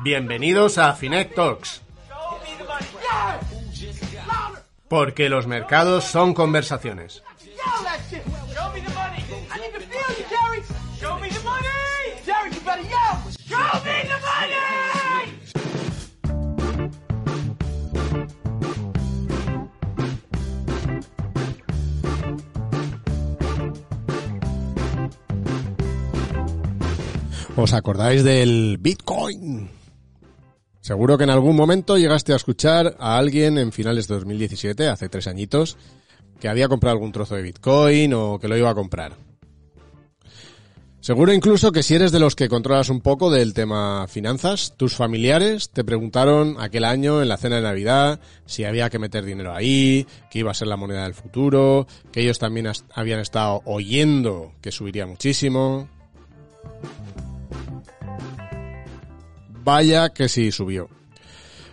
Bienvenidos a Finec Talks, porque los mercados son conversaciones. ¿Os acordáis del Bitcoin? Seguro que en algún momento llegaste a escuchar a alguien en finales de 2017, hace tres añitos, que había comprado algún trozo de Bitcoin o que lo iba a comprar. Seguro incluso que si eres de los que controlas un poco del tema finanzas, tus familiares te preguntaron aquel año en la cena de Navidad si había que meter dinero ahí, que iba a ser la moneda del futuro, que ellos también habían estado oyendo que subiría muchísimo. Vaya que sí subió.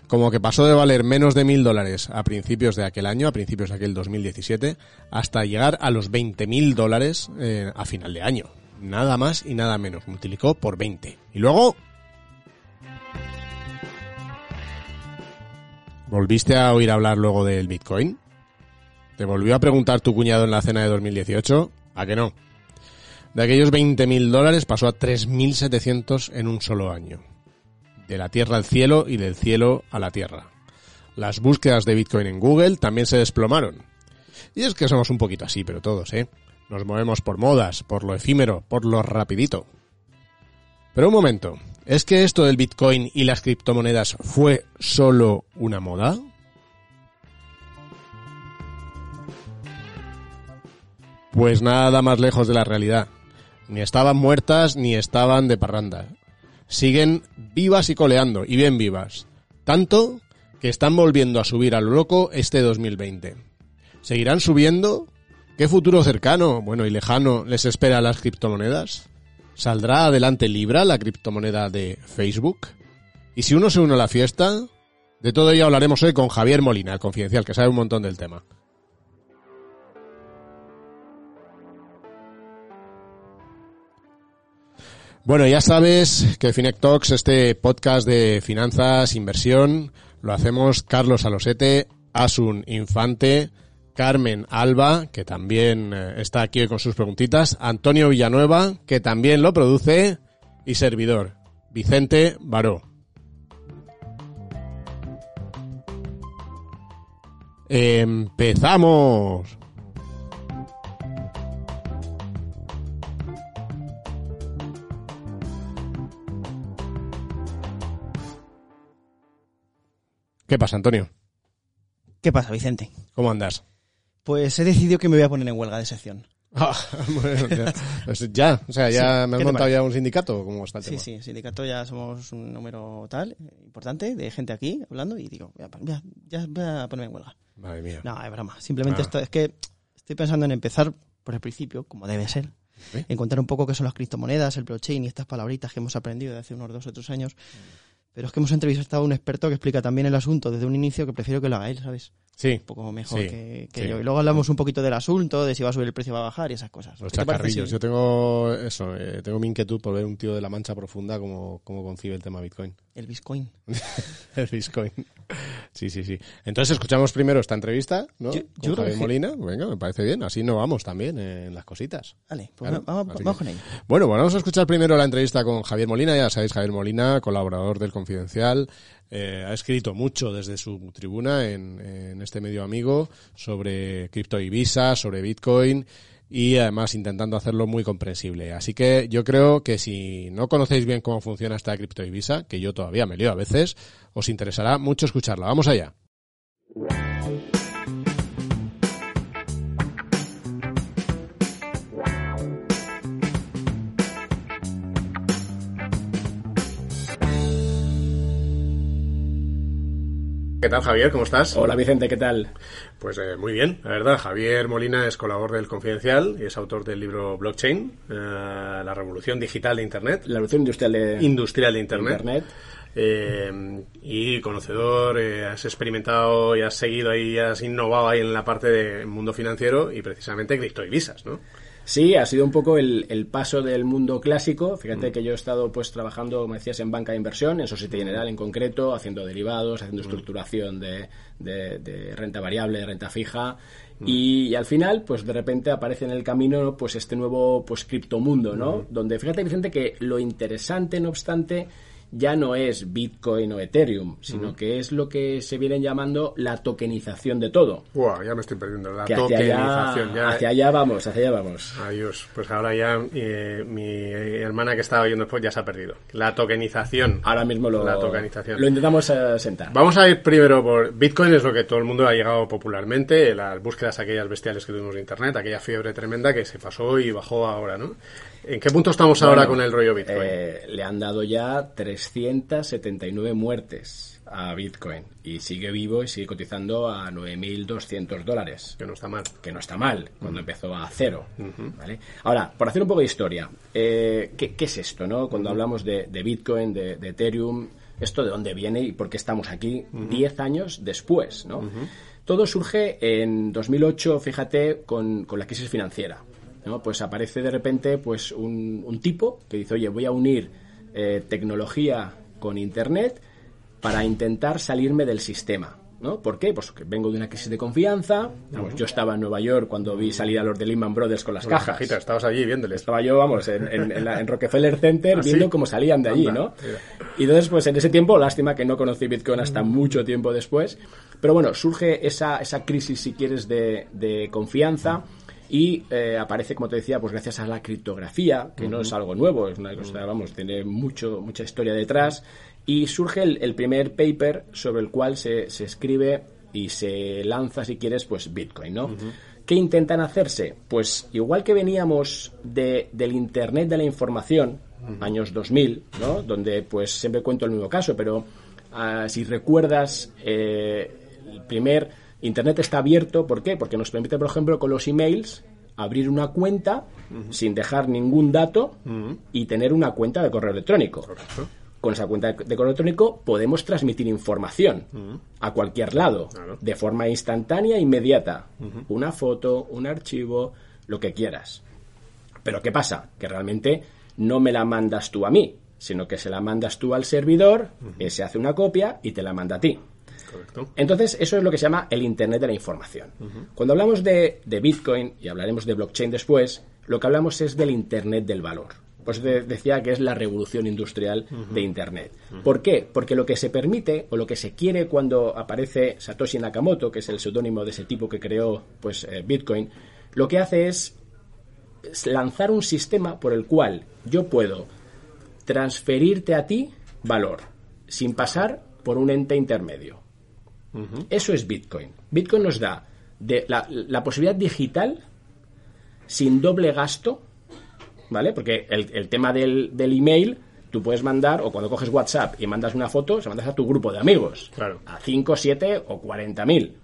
Como que pasó de valer menos de mil dólares a principios de aquel año, a principios de aquel 2017, hasta llegar a los 20 mil dólares eh, a final de año. Nada más y nada menos. Multiplicó por 20. Y luego... ¿Volviste a oír hablar luego del Bitcoin? ¿Te volvió a preguntar tu cuñado en la cena de 2018? ¿A que no? De aquellos 20 mil dólares pasó a 3.700 en un solo año de la tierra al cielo y del cielo a la tierra. Las búsquedas de Bitcoin en Google también se desplomaron. Y es que somos un poquito así, pero todos, ¿eh? Nos movemos por modas, por lo efímero, por lo rapidito. Pero un momento, ¿es que esto del Bitcoin y las criptomonedas fue solo una moda? Pues nada más lejos de la realidad. Ni estaban muertas ni estaban de parranda siguen vivas y coleando, y bien vivas. Tanto que están volviendo a subir a lo loco este 2020. ¿Seguirán subiendo? ¿Qué futuro cercano, bueno y lejano les espera a las criptomonedas? ¿Saldrá adelante Libra, la criptomoneda de Facebook? ¿Y si uno se une a la fiesta? De todo ello hablaremos hoy con Javier Molina, el confidencial, que sabe un montón del tema. Bueno, ya sabes que Finec Talks, este podcast de finanzas, inversión, lo hacemos Carlos Alosete, Asun Infante, Carmen Alba, que también eh, está aquí con sus preguntitas, Antonio Villanueva, que también lo produce, y servidor, Vicente Baró. ¡Empezamos! ¿Qué pasa, Antonio? ¿Qué pasa, Vicente? ¿Cómo andas? Pues he decidido que me voy a poner en huelga de sección. Ah, bueno, ya, pues ya, o sea, ya Sí, me has ¿qué te montado parece? ya un sindicato, ¿cómo está el Sí, tema? sí, sindicato ya somos un número tal, importante, de gente aquí hablando y digo, voy a, voy a- ya voy a ponerme en huelga. Madre mía. No, es broma. Simplemente Ah. esto es que estoy pensando en empezar por el principio, como debe ser. ¿Sí? Encontrar un poco qué son las criptomonedas, el blockchain y estas palabritas que hemos aprendido de hace unos dos o tres años. Pero es que hemos entrevistado a un experto que explica también el asunto desde un inicio que prefiero que lo haga él, ¿sabes? Sí, Un poco mejor Sí, que, que sí. yo. Y luego hablamos un poquito del asunto, de si va a subir el precio o va a bajar y esas cosas. los ¿Qué te parece chacarrillos. Yo tengo eso, eh, tengo mi inquietud por ver un tío de la mancha profunda cómo, cómo concibe el tema Bitcoin. El Bitcoin. el Bitcoin. Sí, sí, sí. Entonces escuchamos primero esta entrevista, ¿no? Yo- con yo Javier que- Molina. Venga, me parece bien. Así no vamos también en las cositas. Vale, pues Claro, vamos, así vamos que- con ello. Bueno, bueno, vamos a escuchar primero la entrevista con Javier Molina. Ya sabéis, Javier Molina, colaborador del Confidencial, eh, ha escrito mucho desde su tribuna en, este medio amigo sobre cripto Visa, sobre Bitcoin y además intentando hacerlo muy comprensible. Así que yo creo que si no conocéis bien cómo funciona esta cripto Visa, que yo todavía me lío a veces, os interesará mucho escucharla. Vamos allá. ¿Qué tal, Javier? ¿Cómo estás? Hola Vicente, ¿qué tal? Pues eh, muy bien, la verdad. Javier Molina es colaborador del Confidencial y es autor del libro Blockchain, eh, la revolución digital de Internet, La revolución industrial de industrial de Internet. Internet. Eh, y conocedor, eh, has experimentado y has seguido ahí, has innovado ahí en la parte del mundo financiero y precisamente cripto y visas, ¿no? Sí, ha sido un poco el, el paso del mundo clásico. Fíjate que yo he estado pues trabajando, como decías, en banca de inversión, en Societe General en concreto, haciendo derivados, haciendo estructuración de, de- de renta variable, de renta fija. Y, y al final, pues de repente aparece en el camino pues este nuevo pues criptomundo, ¿no? Donde fíjate, Vicente, que lo interesante, no obstante, ya no es Bitcoin o Ethereum, sino que es lo que se viene llamando la tokenización de todo. Buah, ya me estoy perdiendo. La Que hacia tokenización. allá, ya- hacia allá vamos, hacia allá vamos. Adiós. Pues ahora ya eh, mi hermana que estaba oyendo después ya se ha perdido. La tokenización. Ahora mismo lo, La tokenización. lo intentamos eh, sentar. Vamos a ir primero por Bitcoin, es lo que todo el mundo ha llegado popularmente, las búsquedas aquellas bestiales que tuvimos de Internet, aquella fiebre tremenda que se pasó y bajó ahora, ¿no? ¿En qué punto estamos ahora con el rollo Bitcoin? eh, le han dado ya 379 muertes a Bitcoin y sigue vivo y sigue cotizando a 9.200 dólares. que no está mal. que no está mal, cuando empezó a cero. ¿vale? Ahora, por hacer un poco de historia, eh, ¿qué, qué es esto? no Cuando hablamos de, de Bitcoin, de, de Ethereum, ¿esto de dónde viene y por qué estamos aquí 10 años después? ¿no? Todo surge en 2008, fíjate, con, con la crisis financiera. ¿No? Pues aparece de repente pues un, un tipo que dice, oye, voy a unir eh, tecnología con Internet para intentar salirme del sistema. ¿no? ¿Por qué? Pues que vengo de una crisis de confianza. Vamos, Yo estaba en Nueva York cuando vi salir a los de Lehman Brothers con las Con las cajas. cajitas, estabas allí viéndoles. Estaba yo, vamos, en, en- en la- en Rockefeller Center ¿Ah, sí? viendo cómo salían de allí, Anda, ¿no? mira. Y entonces, pues en ese tiempo, lástima que no conocí Bitcoin hasta mucho tiempo después. Pero bueno, surge esa, esa crisis, si quieres, de, de confianza. Y eh, aparece, como te decía, pues gracias a la criptografía, que no es algo nuevo, es una cosa, vamos, tiene mucho, mucha historia detrás. Y surge el, el primer paper sobre el cual se, se escribe y se lanza, si quieres, pues Bitcoin, ¿no? ¿Qué intentan hacerse? Pues igual que veníamos de, del Internet de la información, años 2000, ¿no? Donde pues siempre cuento el mismo caso, pero ah, si recuerdas, eh, el primer Internet está abierto, ¿por qué? Porque nos permite, por ejemplo, con los emails abrir una cuenta sin dejar ningún dato y tener una cuenta de correo electrónico. Con esa cuenta de correo electrónico podemos transmitir información a cualquier lado Claro. de forma instantánea e inmediata. Una foto, un archivo, lo que quieras. Pero ¿qué pasa? Que realmente no me la mandas tú a mí, sino que se la mandas tú al servidor, ese hace una copia y te la manda a ti. Correcto. Entonces, eso es lo que se llama el Internet de la Información. Cuando hablamos de, de Bitcoin, y hablaremos de blockchain después, lo que hablamos es del Internet del valor. Pues de- decía que es la revolución industrial de Internet. ¿Por qué? Porque lo que se permite o lo que se quiere cuando aparece Satoshi Nakamoto, que es el seudónimo de ese tipo que creó pues, eh, Bitcoin, lo que hace es lanzar un sistema por el cual yo puedo transferirte a ti valor sin pasar por un ente intermedio. Eso es Bitcoin. Bitcoin nos da de la, la posibilidad digital sin doble gasto, ¿vale? Porque el, el tema del, del email, tú puedes mandar, o cuando coges WhatsApp y mandas una foto, se mandas a tu grupo de amigos. Claro. A 5, 7 o 40 mil.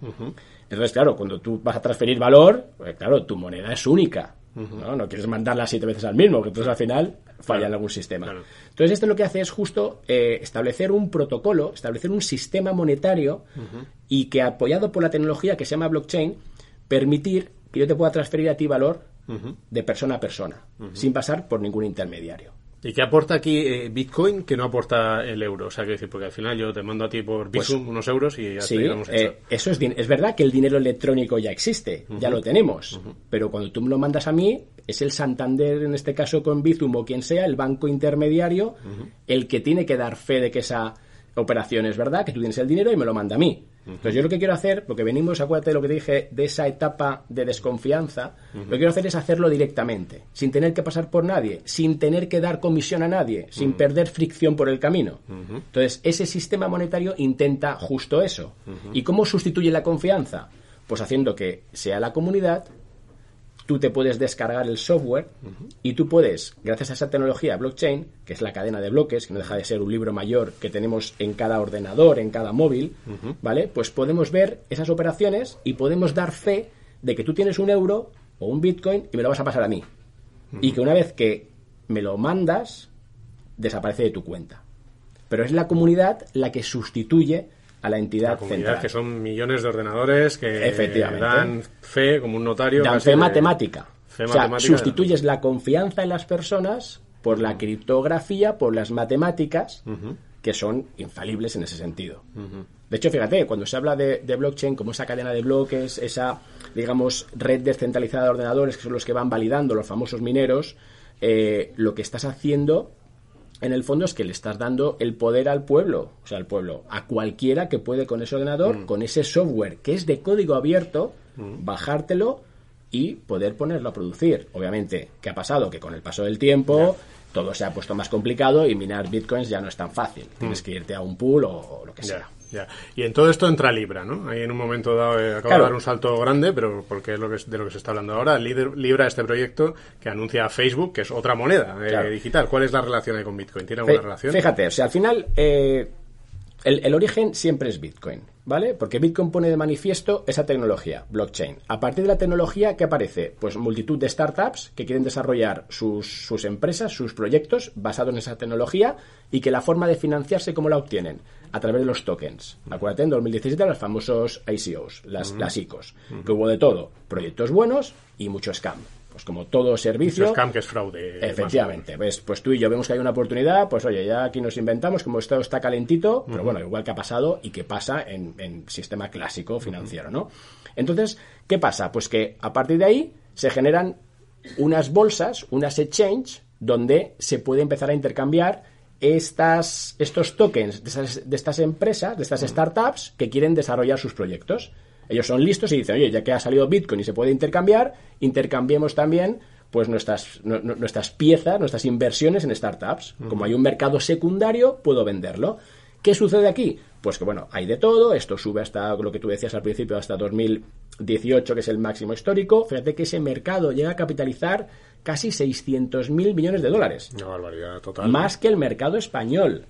Entonces, claro, cuando tú vas a transferir valor, pues, claro, tu moneda es única. ¿No? no quieres mandarla siete veces al mismo, que entonces al final falla en algún sistema. Claro. Entonces, esto lo que hace es justo eh, establecer un protocolo, establecer un sistema monetario y que, apoyado por la tecnología que se llama blockchain, permitir que yo te pueda transferir a ti valor de persona a persona, sin pasar por ningún intermediario. ¿Y qué aporta aquí eh, Bitcoin que no aporta el euro? O sea, que decir, porque al final yo te mando a ti por Bizum unos euros y ya Pues Sí, digamos eh, eso es, es verdad que el dinero electrónico ya existe, ya lo tenemos, pero cuando tú me lo mandas a mí, es el Santander, en este caso con Bizum o quien sea, el banco intermediario, el que tiene que dar fe de que esa operación es verdad, que tú tienes el dinero y me lo manda a mí. Entonces yo lo que quiero hacer, porque venimos, acuérdate de lo que te dije, de esa etapa de desconfianza, lo que quiero hacer es hacerlo directamente, sin tener que pasar por nadie, sin tener que dar comisión a nadie, sin perder fricción por el camino. Entonces ese sistema monetario intenta justo eso. ¿Y cómo sustituye la confianza? Pues haciendo que sea la comunidad tú te puedes descargar el software y tú puedes, gracias a esa tecnología blockchain, que es la cadena de bloques, que no deja de ser un libro mayor que tenemos en cada ordenador, en cada móvil, ¿vale? Pues podemos ver esas operaciones y podemos dar fe de que tú tienes un euro o un bitcoin y me lo vas a pasar a mí. Y que una vez que me lo mandas, desaparece de tu cuenta. Pero es la comunidad la que sustituye a la entidad la comunidad central. que son millones de ordenadores que Efectivamente. dan fe como un notario. Dan fe matemática. Fe O sea, matemática sustituyes la confianza en las personas por la criptografía, por las matemáticas, que son infalibles en ese sentido. De hecho, fíjate, cuando se habla de, de blockchain como esa cadena de bloques, esa, digamos, red descentralizada de ordenadores, que son los que van validando los famosos mineros, eh, lo que estás haciendo en el fondo es que le estás dando el poder al pueblo, o sea, al pueblo, a cualquiera que puede con ese ordenador, con ese software que es de código abierto, bajártelo y poder ponerlo a producir. Obviamente, ¿qué ha pasado? Que con el paso del tiempo todo se ha puesto más complicado y minar bitcoins ya no es tan fácil. Tienes que irte a un pool o, o lo que sea. Ya. Y en todo esto entra Libra, ¿no? Ahí en un momento dado eh, acaba Claro. de dar un salto grande, pero porque es lo que es- de lo que se está hablando ahora. Lider- Libra, este proyecto que anuncia Facebook, que es otra moneda eh, Claro. digital. ¿Cuál es la relación ahí con Bitcoin? ¿Tiene alguna relación? Fíjate, o sea, al final eh, el, el origen siempre es Bitcoin, ¿vale? Porque Bitcoin pone de manifiesto esa tecnología, blockchain. A partir de la tecnología, ¿qué aparece? Pues multitud de startups que quieren desarrollar sus, sus empresas, sus proyectos basados en esa tecnología y que la forma de financiarse, ¿cómo la obtienen? A través de los tokens. Acuérdate, en 2017 los famosos ICOs, las, las ICOs, que hubo de todo, proyectos buenos y mucho scam. Pues como todo servicio... Mucho scam que es fraude. Efectivamente, ves, pues tú y yo vemos que hay una oportunidad, pues oye, ya aquí nos inventamos, como esto está calentito, pero bueno, igual que ha pasado y que pasa en, en sistema clásico financiero, ¿no? Entonces, ¿qué pasa? Pues que a partir de ahí se generan unas bolsas, unas exchange, donde se puede empezar a intercambiar estas, estos tokens de, esas- de estas empresas, de estas startups que quieren desarrollar sus proyectos. Ellos son listos y dicen, oye, ya que ha salido Bitcoin y se puede intercambiar, intercambiemos también pues nuestras, nu- nu- nuestras piezas, nuestras inversiones en startups. Como hay un mercado secundario, puedo venderlo. ¿Qué sucede aquí? Pues que bueno, hay de todo, esto sube hasta lo que tú decías al principio, hasta 2018, que es el máximo histórico. Fíjate que ese mercado llega a capitalizar casi 600.000 millones de dólares Una barbaridad total. más que el mercado español.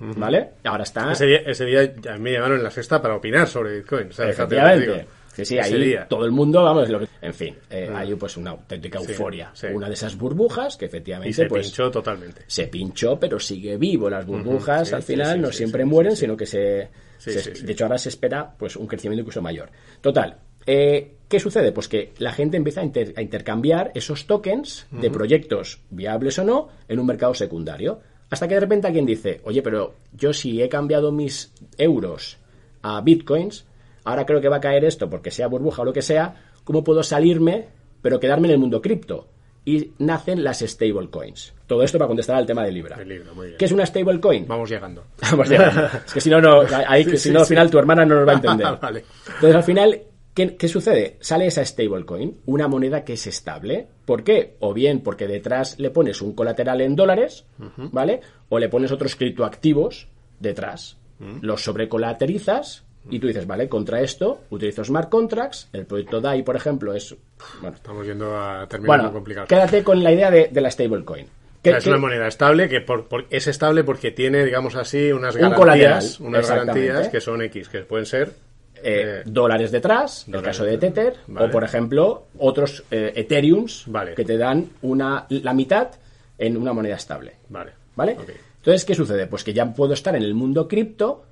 ¿Vale? Ahora está. Ese día, ese día me llamaron en la sexta para opinar sobre Bitcoin. O sea, Efectivamente. Sí, sí, Ese ahí día. todo el mundo, vamos, lo que- en fin, eh, hay pues una auténtica euforia. sí. Una de esas burbujas que efectivamente Y se pues, pinchó totalmente. se pinchó, pero sigue vivo. Las burbujas sí, al final no siempre mueren, sino que se. De hecho, ahora se espera pues un crecimiento incluso mayor. Total. eh, ¿Qué sucede? Pues que la gente empieza a, inter- a intercambiar esos tokens de proyectos viables o no en un mercado secundario. Hasta que de repente alguien dice, oye, pero yo si he cambiado mis euros a bitcoins, ahora creo que va a caer esto porque sea burbuja o lo que sea, ¿cómo puedo salirme pero quedarme en el mundo cripto? Y nacen las stablecoins. Todo esto para contestar al tema del Libra. El Libra, muy bien. ¿Qué es una stablecoin? Vamos llegando. Vamos llegando. es que si no, no, ahí, Sí, si sí, no al sí. final tu hermana no nos va a entender. Vale. Entonces al final, ¿qué, qué sucede? Sale esa stablecoin, una moneda que es estable. ¿Por qué? O bien porque detrás le pones un colateral en dólares, ¿vale? O le pones otros criptoactivos detrás. Los sobrecolaterizas y tú dices, vale, contra esto utilizo smart contracts. El proyecto DAI, por ejemplo, es... Bueno, Estamos yendo a términos bueno muy complicados. quédate con la idea de, de la stablecoin. O ¿Qué- sea, es una moneda estable que por, por- es estable porque tiene, digamos así, unas Un garantías, unas garantías que son X, que pueden ser eh, eh, dólares detrás, en el caso de. Tether, Vale. o por ejemplo otros eh, Ethereums Vale. que te dan una, la mitad en una moneda estable. Vale. ¿Vale? Entonces, ¿qué sucede? Pues que ya puedo estar en el mundo cripto,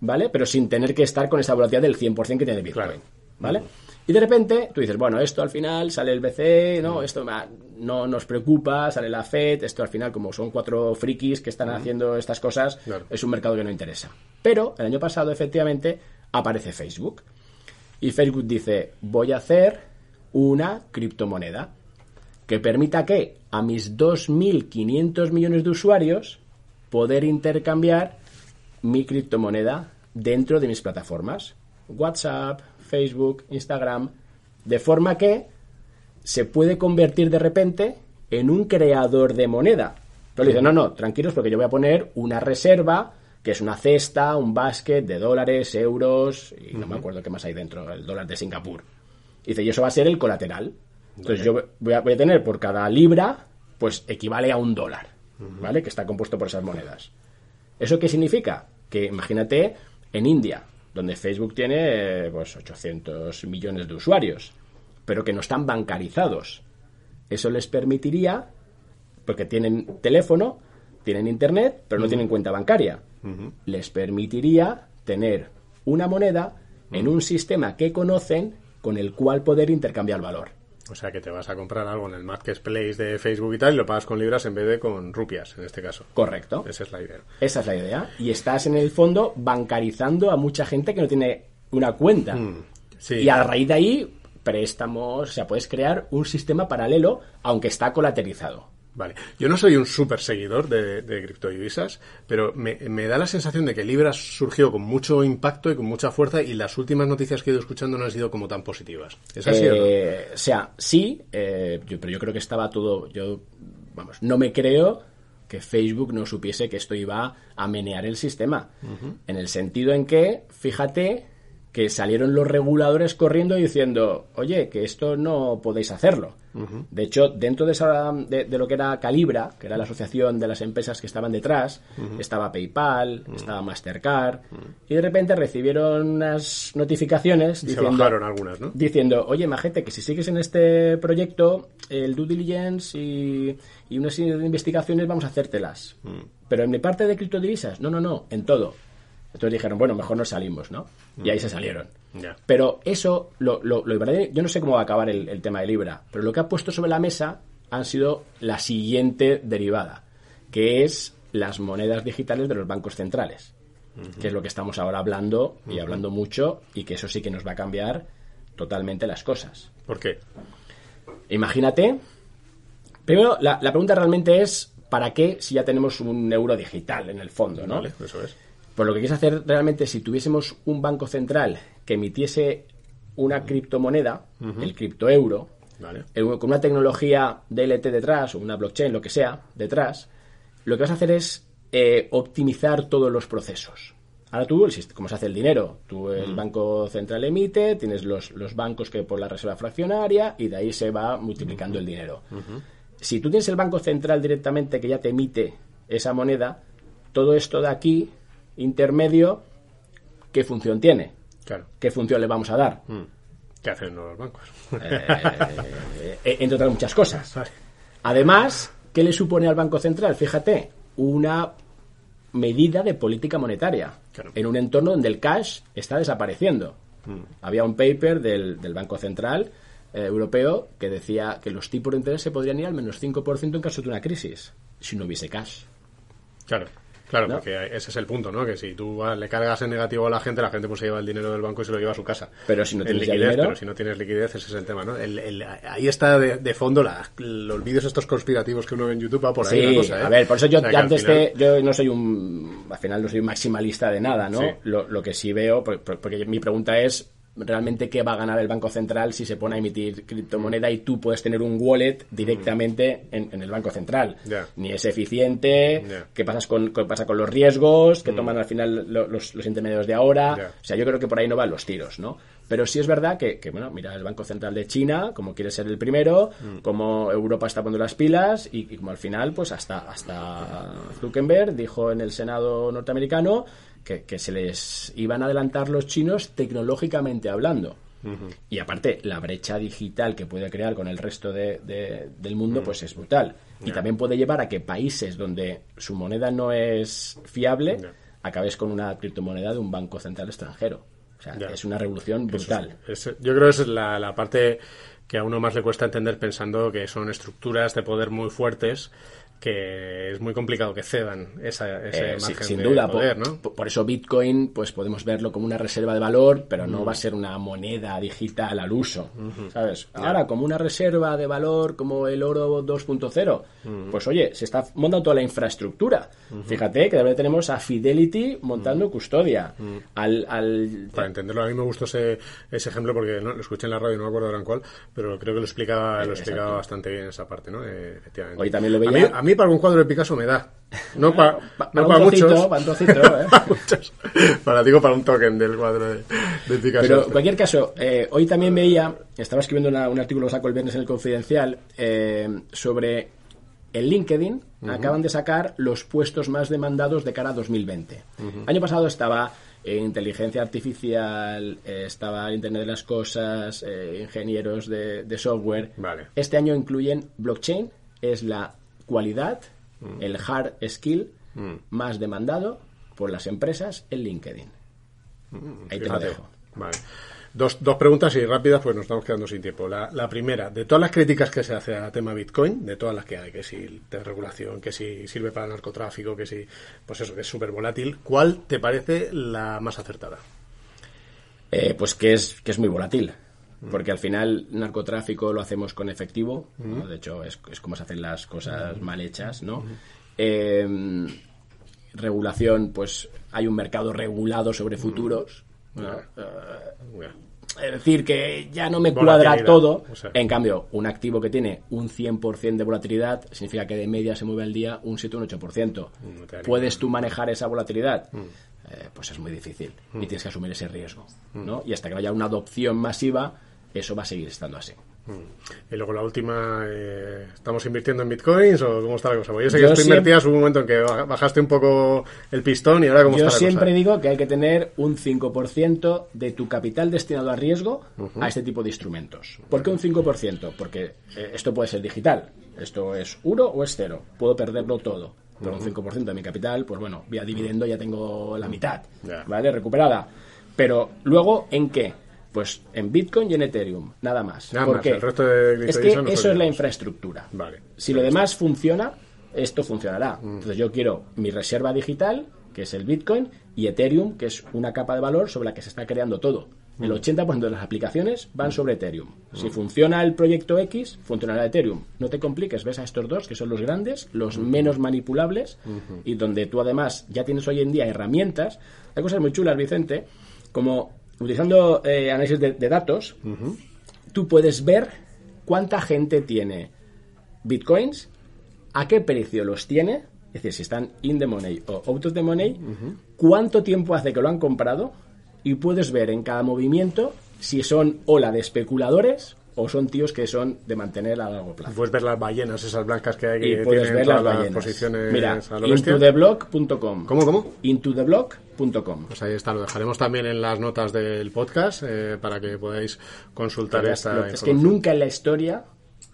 ¿vale? Pero sin tener que estar con esa volatilidad del 100% que tiene Bitcoin, Claro. ¿vale? Y de repente tú dices, bueno, esto al final sale el BCE, Mm. no, esto ah, no nos preocupa, sale la FED, esto al final como son cuatro frikis que están haciendo estas cosas, Mm. Claro. es un mercado que no interesa. Pero el año pasado efectivamente aparece Facebook. Y Facebook dice, voy a hacer una criptomoneda que permita que a mis 2.500 millones de usuarios poder intercambiar mi criptomoneda dentro de mis plataformas. WhatsApp, Facebook, Instagram. De forma que se puede convertir de repente en un creador de moneda. Pero le dicen, no, no, tranquilos porque yo voy a poner una reserva, que es una cesta, un basket de dólares, euros, y no me acuerdo qué más hay dentro, el dólar de Singapur. Y dice, y eso va a ser el colateral. Entonces yo voy a, voy a tener por cada libra, pues equivale a un dólar, ¿vale? Que está compuesto por esas monedas. ¿Eso qué significa? Que imagínate en India, donde Facebook tiene pues 800 millones de usuarios, pero que no están bancarizados. Eso les permitiría, porque tienen teléfono, tienen internet, pero no tienen cuenta bancaria, les permitiría tener una moneda en un sistema que conocen con el cual poder intercambiar valor. O sea que te vas a comprar algo en el marketplace de Facebook y tal y lo pagas con libras en vez de con rupias, en este caso. Correcto. Esa es la idea. Esa es la idea. Y estás en el fondo bancarizando a mucha gente que no tiene una cuenta. Mm, Sí. Y a raíz de ahí, préstamos, o sea, puedes crear un sistema paralelo, aunque está colateralizado. Vale. Yo no soy un súper seguidor de, de criptodivisas, pero me, me da la sensación de que Libra surgió con mucho impacto y con mucha fuerza y las últimas noticias que he ido escuchando no han sido como tan positivas. ¿Es así o no? Eh, o sea, sí, eh, yo- pero yo creo que estaba todo. Yo, vamos, no me creo que Facebook no supiese que esto iba a menear el sistema. En el sentido en que, fíjate, que salieron los reguladores corriendo diciendo, oye, que esto no podéis hacerlo. De hecho, dentro de, esa, de, de lo que era Calibra, que era la asociación de las empresas que estaban detrás, estaba PayPal, estaba Mastercard, y de repente recibieron unas notificaciones diciendo, algunas, ¿no? diciendo, oye, majete, que si sigues en este proyecto, el due diligence y, y unas investigaciones vamos a hacértelas. Pero en mi parte de criptodivisas, no, no, no, en todo. Entonces dijeron, bueno, mejor nos salimos, ¿no? Y ahí se salieron. Pero eso, lo, lo, lo yo no sé cómo va a acabar el, el tema de Libra, pero lo que ha puesto sobre la mesa han sido la siguiente derivada, que es las monedas digitales de los bancos centrales, que es lo que estamos ahora hablando y hablando mucho y que eso sí que nos va a cambiar totalmente las cosas. ¿Por qué? Imagínate, primero la, la pregunta realmente es, ¿para qué si ya tenemos un euro digital en el fondo, no? Vale, eso es. Pues lo que quieres hacer realmente, si tuviésemos un banco central que emitiese una criptomoneda, el criptoeuro, Vale. con una tecnología DLT detrás o una blockchain, lo que sea, detrás, lo que vas a hacer es eh, optimizar todos los procesos. Ahora tú, el como se hace el dinero, tú el Banco Central emite, tienes los, los bancos que por la reserva fraccionaria y de ahí se va multiplicando el dinero. Si tú tienes el Banco Central directamente que ya te emite esa moneda, todo esto de aquí, intermedio, ¿qué función tiene? Claro. ¿Qué función le vamos a dar? ¿Qué hacen los bancos? Eh, entre otras muchas cosas. Vale. Además, ¿qué le supone al Banco Central? Fíjate, una medida de política monetaria Claro. en un entorno donde el cash está desapareciendo. Había un paper del, del Banco Central eh, Europeo que decía que los tipos de interés se podrían ir al menos 5% en caso de una crisis, si no hubiese cash. Claro. Claro, ¿No? porque ese es el punto, ¿no? Que si tú le cargas en negativo a la gente, la gente pues se lleva el dinero del banco y se lo lleva a su casa. Pero si no En tienes liquidez, dinero- Pero si no tienes liquidez, ese es el tema, ¿no? El- el- ahí está de, de fondo la- los vídeos estos conspirativos que uno ve en YouTube, va por ahí Sí, cosa, ¿eh? a ver, por eso yo O sea, que antes final- de, yo no soy un, al final no soy un maximalista de nada, ¿no? Sí. Lo, lo que sí veo, por- por- porque mi pregunta es realmente qué va a ganar el Banco Central si se pone a emitir criptomoneda y tú puedes tener un wallet directamente en, en el Banco Central. Ni es eficiente, qué pasas con, qué pasa con los riesgos que toman al final lo- los, los intermediarios de ahora. O sea, yo creo que por ahí no van los tiros, ¿no? Pero sí es verdad que, que, bueno, mira, el Banco Central de China, como quiere ser el primero, como Europa está poniendo las pilas y, y como al final, pues hasta, hasta Zuckerberg dijo en el Senado norteamericano que, que se les iban a adelantar los chinos tecnológicamente hablando. Y aparte, la brecha digital que puede crear con el resto de- de- del mundo, pues es brutal. Y también puede llevar a que países donde su moneda no es fiable, Ya. acabes con una criptomoneda de un banco central extranjero. O sea, es una revolución brutal. Es- yo creo que esa es la, la parte que a uno más le cuesta entender pensando que son estructuras de poder muy fuertes que es muy complicado que cedan esa, ese Eh, margen sin de duda, po- poder, ¿no? po- por, eso Bitcoin, pues podemos verlo como una reserva de valor, pero no va a ser una moneda digital al uso, ¿sabes? Ahora, como una reserva de valor, como el oro 2.0, pues oye, se está montando toda la infraestructura. Fíjate que de verdad tenemos a Fidelity montando custodia, al, al Para entenderlo, a mí me gustó ese, ese ejemplo porque ¿no? lo escuché en la radio, no me acuerdo ahora en cuál, pero creo que lo explicaba, lo explicaba exacto. bastante bien esa parte, ¿no? Eh, efectivamente. Hoy también lo A veía- mí, a mí para algún cuadro de Picasso me da. No, pa- Pa- no para para, un trocito, muchos. para un trocito, ¿eh? para muchos. Para, digo, para un token del cuadro de, de Picasso. Pero en cualquier caso, eh, hoy también veía, estaba escribiendo una- un artículo que saco el viernes en el Confidencial eh, sobre el LinkedIn. Acaban de sacar los puestos más demandados de cara a 2020. Año pasado estaba inteligencia artificial, eh, estaba Internet de las Cosas, eh, ingenieros de, de software. Vale. Este año incluyen blockchain, es la cualidad, el hard skill más demandado por las empresas en LinkedIn. Ahí te lo dejo. Vale. Dos, dos preguntas y rápidas, pues nos estamos quedando sin tiempo. La, la primera, de todas las críticas que se hace al tema Bitcoin, de todas las que hay, que si de regulación, que si sirve para el narcotráfico, que si, pues eso, que es súper volátil, ¿cuál te parece la más acertada? Eh, pues que es, que es muy volátil. Porque al final narcotráfico lo hacemos con efectivo, ¿no? de hecho es, es como se hacen las cosas mal hechas, ¿no? Eh, regulación, pues hay un mercado regulado sobre futuros. ¿no? Eh, es decir, que ya no me cuadra todo. o sea. En cambio, un activo que tiene un 100% de volatilidad significa que de media se mueve al día un 7 o un 8%. No ¿Puedes tú manejar esa volatilidad? Mm. Eh, pues es muy difícil y tienes que asumir ese riesgo. ¿no? Y hasta que haya una adopción masiva, eso va a seguir estando así. Y luego la última, eh, ¿estamos invirtiendo en bitcoins o cómo está la cosa? Porque yo sé que Yo tú siempre- invertías un momento en que baja- bajaste un poco el pistón y ahora cómo Yo está la siempre cosa. digo que hay que tener un 5% de tu capital destinado a riesgo a este tipo de instrumentos. ¿Por qué un 5%? Porque eh, esto puede ser digital. Esto es 1 o es 0. Puedo perderlo todo. Pero un 5% de mi capital, pues bueno, vía dividendo ya tengo la mitad. ¿Vale? Recuperada. Pero luego, ¿en qué? Pues en Bitcoin y en Ethereum, nada más. Nada ¿Por más, el resto de es que eso es la infraestructura. Vale. Si lo demás funciona, esto funcionará. Entonces yo quiero mi reserva digital, que es el Bitcoin, y Ethereum, que es una capa de valor sobre la que se está creando todo. El 80% de las aplicaciones van sobre Ethereum. Si funciona el proyecto X, funcionará Ethereum. No te compliques, ves a estos dos, que son los grandes, los menos manipulables, y donde tú además ya tienes hoy en día herramientas. Hay cosas muy chulas, Vicente, como utilizando eh, análisis de, de datos, tú puedes ver cuánta gente tiene bitcoins, a qué precio los tiene, es decir, si están in the money o out of the money, cuánto tiempo hace que lo han comprado y puedes ver en cada movimiento si son ola de especuladores o son tíos que son de mantener a largo plazo. Puedes ver las ballenas, esas blancas que hay Y que puedes tienen ver las ballenas. posiciones Mira, intotheblock.com. ¿Cómo, cómo? Intotheblock.com. Pues ahí está, lo dejaremos también en las notas del podcast eh, para que podáis consultar esta Lo- es que nunca en la historia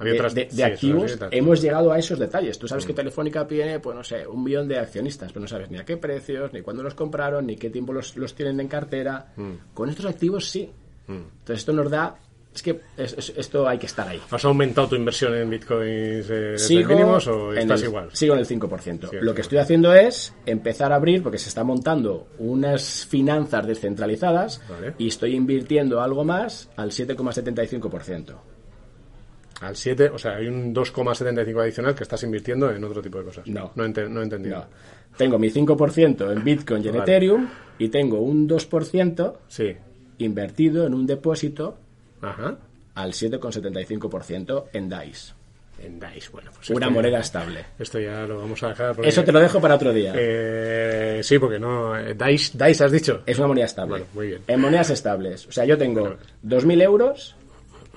de, otras- de- de sí, eso activos sí, hemos llegado a esos detalles. Tú sabes que Telefónica tiene, pues no sé, un millón de accionistas, pero no sabes ni a qué precios, ni cuándo los compraron, ni qué tiempo los, los tienen en cartera. Con estos activos sí. Entonces esto nos da... Es que es- es- esto hay que estar ahí. ¿Has aumentado tu inversión en bitcoins eh, Sigo mínimos o estás el- igual? Sigo en el 5%. Sí, Lo que estoy haciendo es empezar a abrir, porque se está montando unas finanzas descentralizadas Vale. y estoy invirtiendo algo más al 7,75%. Al 7, o sea, hay un 2,75 adicional que estás invirtiendo en otro tipo de cosas. No. No, ente- no he entendido. No. Tengo mi 5% en Bitcoin y en Vale. Ethereum y tengo un 2% Sí. invertido en un depósito Ajá. al 7,75% en DICE. En DICE, bueno, pues Una moneda estable. Esto ya lo vamos a dejar. porque- Eso te lo dejo para otro día. Eh, sí, porque no. eh, DICE, DICE has dicho. Es una moneda estable. Bueno, muy bien. En monedas estables. O sea, yo tengo 2.000 euros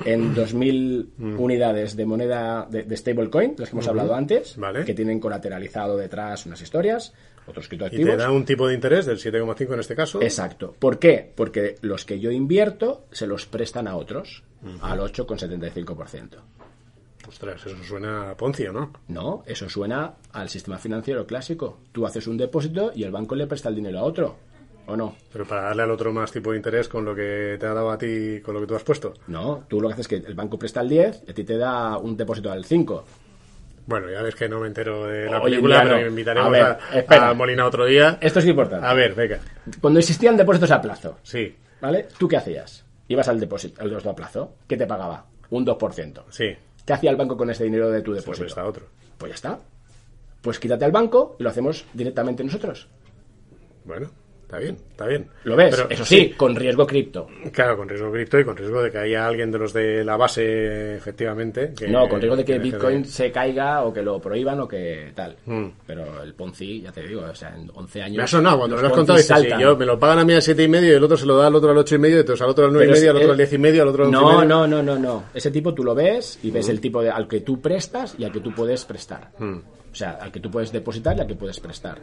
en 2.000 Mm. unidades de moneda de, de stablecoin, las que hemos hablado antes, Vale. que tienen colateralizado detrás unas historias, otros Y te da un tipo de interés del 7,5 en este caso. Exacto. ¿Por qué? Porque los que yo invierto se los prestan a otros al 8,75%. Ostras, eso suena a Poncio, ¿no? No, eso suena al sistema financiero clásico. Tú haces un depósito y el banco le presta el dinero a otro. ¿O no? Pero para darle al otro más tipo de interés con lo que te ha dado a ti, con lo que tú has puesto. No, tú lo que haces es que el banco presta el 10 y a ti te da un depósito al 5. Bueno, ya ves que no me entero de la Hoy película, pero no. invitaremos A ver, a, espera. a Molina otro día. Esto es importante. A ver, venga. Cuando existían depósitos a plazo, Sí, ¿vale? ¿Tú qué hacías? Ibas al depósito, al depósito a plazo. ¿Qué te pagaba? Un 2%. sí. ¿Qué hacía el banco con ese dinero de tu Pues depósito? está otro. Pues ya está. Pues quítate al banco y lo hacemos directamente nosotros. Bueno, está bien, está bien. ¿Lo ves? Pero, Eso sí, con riesgo cripto. Claro, con riesgo cripto y con riesgo de que haya alguien de los de la base, efectivamente. que- No, con riesgo de que Bitcoin se caiga o que lo prohíban o que tal. Mm. Pero el Ponzi, ya te digo, o sea, en 11 años... Me ha sonado cuando me lo has contado. Dices, sí, yo me lo pagan a mí al siete y medio y el otro se lo da al otro al ocho y medio, entonces al otro al nueve y Pero medio, al otro al diez y medio, al otro al y No, no, no, no, no. Ese tipo tú lo ves y ves el tipo de, al que tú prestas y al que tú puedes prestar. O sea, al que tú puedes depositar y al que puedes prestar.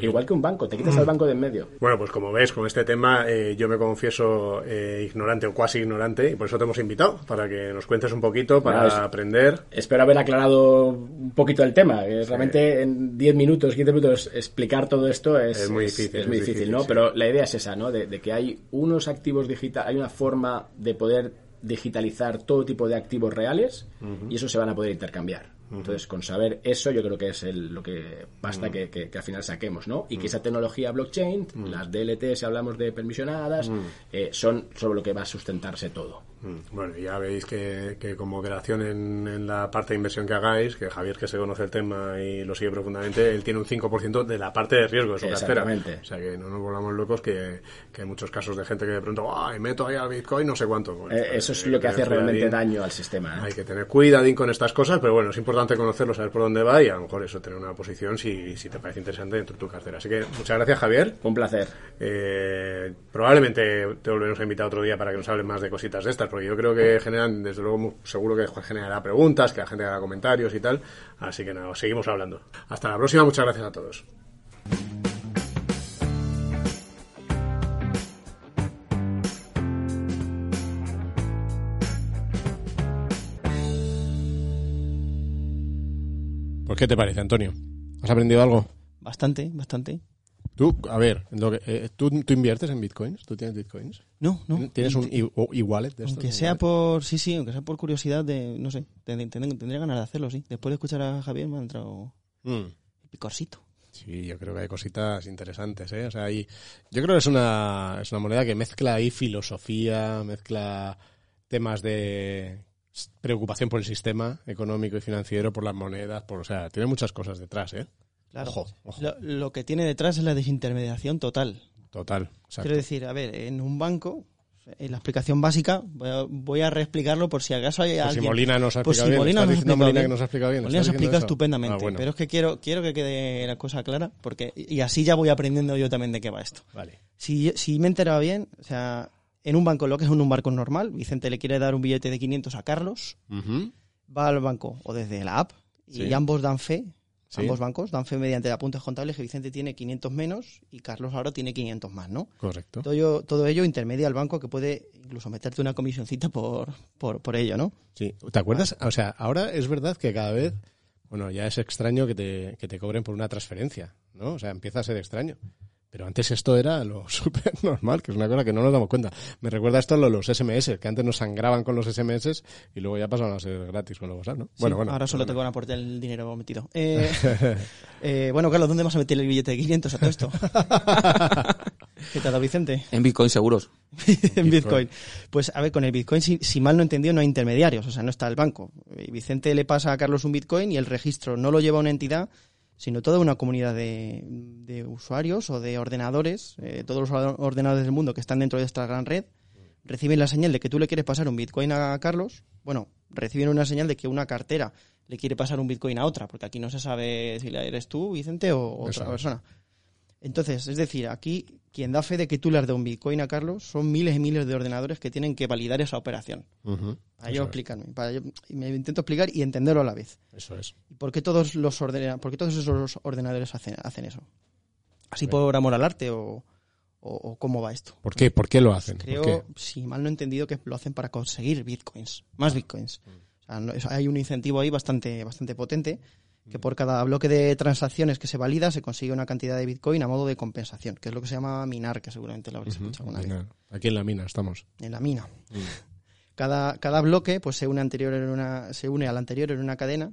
Igual que un banco, te quitas al banco de en medio. Bueno, pues como ves, con este tema eh, yo me confieso eh, ignorante o cuasi ignorante y por eso te hemos invitado, para que nos cuentes un poquito, para Bueno, es- aprender. Espero haber aclarado un poquito el tema. que Realmente en 10 minutos, 15 minutos explicar todo esto es, Es muy difícil, es es muy difícil, difícil, ¿no? sí. Pero la idea es esa, ¿no? De, de que hay unos activos digitales, hay una forma de poder digitalizar todo tipo de activos reales y eso se van a poder intercambiar. Entonces, con saber eso, yo creo que es el- lo que basta que, que- que al final saquemos, ¿no? Y que esa tecnología blockchain, las DLT, si hablamos de permisionadas, eh, son sobre lo que va a sustentarse todo. Mm, Bueno, ya veis que, que con moderación en, en la parte de inversión que hagáis, que Javier que se conoce el tema y lo sigue profundamente, él tiene un 5% de la parte de riesgo de su cartera. Exactamente. O sea que no nos volvamos locos que, que hay muchos casos de gente que de pronto, ay, meto ahí al Bitcoin no sé cuánto. Bueno, Eh, eso es lo que tener hace realmente cuidadín. daño al sistema. ¿eh? Hay que tener cuidadín con estas cosas, pero bueno, es importante conocerlo, saber por dónde va y a lo mejor eso, tener una posición si, si te parece interesante dentro de tu cartera. Así que muchas gracias, Javier. Un placer. Eh, probablemente te volveremos a invitar otro día para que nos hables más de cositas de estas, porque yo creo que generan, desde luego, seguro que generará preguntas, que la gente haga comentarios y tal. Así que nada, seguimos hablando. Hasta la próxima, muchas gracias a todos. Pues, ¿qué te parece, Antonio? ¿Has aprendido algo? Bastante, bastante. Tú, a ver, lo que- eh, ¿tú, ¿tú inviertes en bitcoins? ¿Tú tienes bitcoins? No, no. ¿Tienes un e-wallet de estos? Aunque ¿Un sea por, sí, sí, aunque sea por curiosidad de, no sé, ten- ten- tendría ganas de hacerlo, sí. Después de escuchar a Javier me ha entrado Mm. el picorcito. Sí, yo creo que hay cositas interesantes, ¿eh? O sea, hay, yo creo que es una, es una moneda que mezcla ahí filosofía, mezcla temas de preocupación por el sistema económico y financiero, por las monedas, por, o sea, tiene muchas cosas detrás, ¿eh? Claro. Ojo, ojo. Lo, lo que tiene detrás es la desintermediación total. Total, exacto. Quiero decir, a ver, en un banco, en la explicación básica, voy a, voy a reexplicarlo por si acaso hay Pues si alguien... Molina nos ha Pues si bien, Molina ¿estás nos ha explicado Molina, bien. que nos ha explicado bien? Molina estupendamente, Ah, bueno. pero es que quiero, quiero que quede la cosa clara, porque y así ya voy aprendiendo yo también de qué va esto. Vale. Si, si me he enterado bien, o sea, en un banco, lo que es en un banco normal, Vicente le quiere dar un billete de 500 a Carlos, va al banco o desde la app y Sí. ambos dan fe, Sí. ambos bancos dan fe mediante apuntes contables que Vicente tiene 500 menos y Carlos ahora tiene 500 más, ¿no? Correcto. Todo ello, todo ello intermedia al banco que puede incluso meterte una comisioncita por, por, por ello, ¿no? Sí. ¿Te acuerdas? O sea, ahora es verdad que cada vez, bueno, ya es extraño que te, que te cobren por una transferencia, ¿no? O sea, empieza a ser extraño. Pero antes esto era lo súper normal, que es una cosa que no nos damos cuenta. Me recuerda esto a lo los SMS, que antes nos sangraban con los SMS y luego ya pasaban a ser gratis con los WhatsApp, ¿no? Sí, ahora solo te bueno. van a aportar el dinero metido. Eh, eh, bueno, Carlos, ¿dónde vas a meter el billete de 500 a todo esto? ¿Qué te ha dado Vicente? En Bitcoin seguros. en Bitcoin. Pues a ver, con el Bitcoin, si, si mal no he entendido, no hay intermediarios, o sea, no está el banco. Y Vicente le pasa a Carlos un Bitcoin y el registro no lo lleva una entidad, sino toda una comunidad de, de usuarios o de ordenadores, eh, todos los ordenadores del mundo que están dentro de esta gran red, reciben la señal de que tú le quieres pasar un Bitcoin a Carlos, bueno, reciben una señal de que una cartera le quiere pasar un Bitcoin a otra, porque aquí no se sabe si la eres tú, Vicente, o otra Eso persona. Entonces, es decir, aquí quien da fe de que tú le has dado un Bitcoin a Carlos son miles y miles de ordenadores que tienen que validar esa operación. Ujú. Para Eso yo es. explicarme, para yo- y me intento explicar y entenderlo a la vez. Eso es. ¿Y por qué todos los ordena- por qué todos esos ordenadores hacen, hacen eso? ¿Así por amor al arte o, o- o cómo va esto? ¿Por qué? ¿Por qué lo hacen? ¿Por Creo, si mal no he entendido, que lo hacen para conseguir bitcoins, más bitcoins. Mm. O sea, no- es- hay un incentivo ahí bastante, bastante potente, que por cada bloque de transacciones que se valida se consigue una cantidad de bitcoin a modo de compensación, que es lo que se llama minar, que seguramente lo habréis escuchado alguna vez, Aquí en la mina estamos. en la mina. Cada, cada bloque pues se une, anterior en una, se une al anterior en una cadena,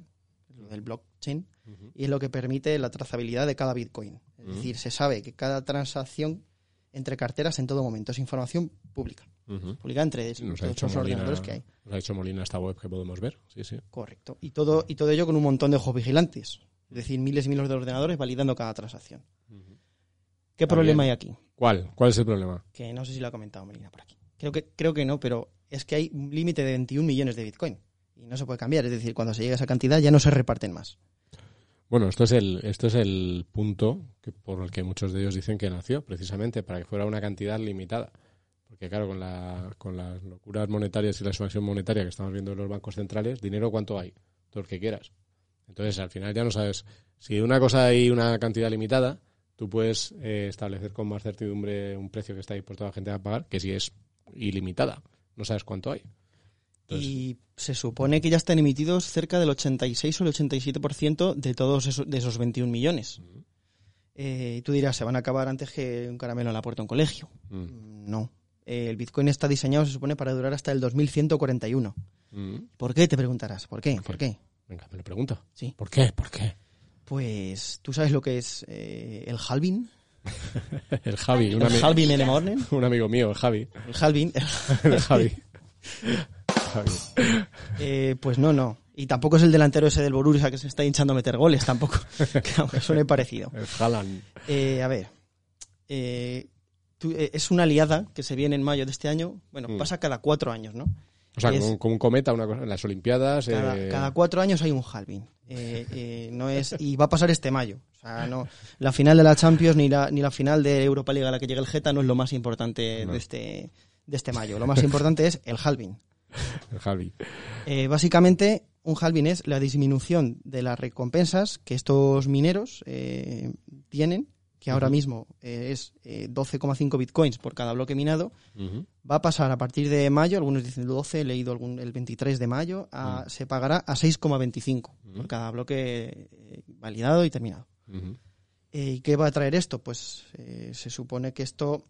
lo del blockchain, y es lo que permite la trazabilidad de cada bitcoin. Es decir, se sabe que cada transacción entre carteras en todo momento es información pública. Publicada entre los Molina, ordenadores que hay. nos ha hecho Molina esta web que podemos ver. Sí, sí. Correcto. Y todo, y todo ello con un montón de ojos vigilantes. Es decir, miles y miles de ordenadores validando cada transacción. ¿Qué Está problema bien. hay aquí? ¿Cuál? ¿Cuál es el problema? Que no sé si lo ha comentado Molina por aquí. Creo que, creo que no, pero es que hay un límite de 21 millones de Bitcoin. Y no se puede cambiar. Es decir, cuando se llega a esa cantidad ya no se reparten más. Bueno, esto es el, esto es el punto que, por el que muchos de ellos dicen que nació, precisamente para que fuera una cantidad limitada. Porque claro, con, la, con las locuras monetarias y la expansión monetaria que estamos viendo en los bancos centrales, dinero cuánto hay, todo el que quieras. Entonces, al final ya no sabes. Si de una cosa hay una cantidad limitada, tú puedes eh, establecer con más certidumbre un precio que está dispuesto la gente a pagar que si es ilimitada. No sabes cuánto hay. Entonces- Y se supone que ya están emitidos cerca del 86 o el 87% de todos esos, de esos 21 millones. Eh, y tú dirás, se van a acabar antes que un caramelo en la puerta de un colegio. Mm. Mm, No. Eh, el Bitcoin está diseñado, se supone, para durar hasta el 2141. Mm. ¿Por qué? Te preguntarás. ¿Por qué? ¿Por qué? Venga, me lo pregunto. Sí. ¿Por qué? ¿Por qué? Pues, ¿tú sabes lo que es eh, el halving? El Javi, un, El ami- halving in the morning. un amigo mío, el Javi. El halving. El Javi. Javi. Eh, pues no, no. Y tampoco es el delantero ese del Borussia que se está hinchando a meter goles, tampoco. que aunque suene parecido. El Haaland. Eh, a ver. eh, tú- eh, es una aliada que se viene en mayo de este año. Bueno, Mm. pasa cada cuatro años, ¿no? O sea, Es- como, un cometa, una cosa. En las Olimpiadas. Cada, eh, cada cuatro años hay un halving. Eh, no es, y va a pasar este mayo. O sea, no, la final de la Champions ni la, ni la final de Europa League a la que llegue el Geta no es lo más importante No. de, este, de este mayo. Lo más importante es el halving. El. Eh, básicamente, un halving es la disminución de las recompensas que estos mineros eh, tienen, que ahora mismo eh, es eh, 12,5 bitcoins por cada bloque minado, va a pasar a partir de mayo, algunos dicen 12, he leído algún, el 23 de mayo, a- se pagará a 6,25 Mm. por cada bloque eh, validado y terminado. Eh, ¿Y qué va a traer esto? Pues eh, se supone que esto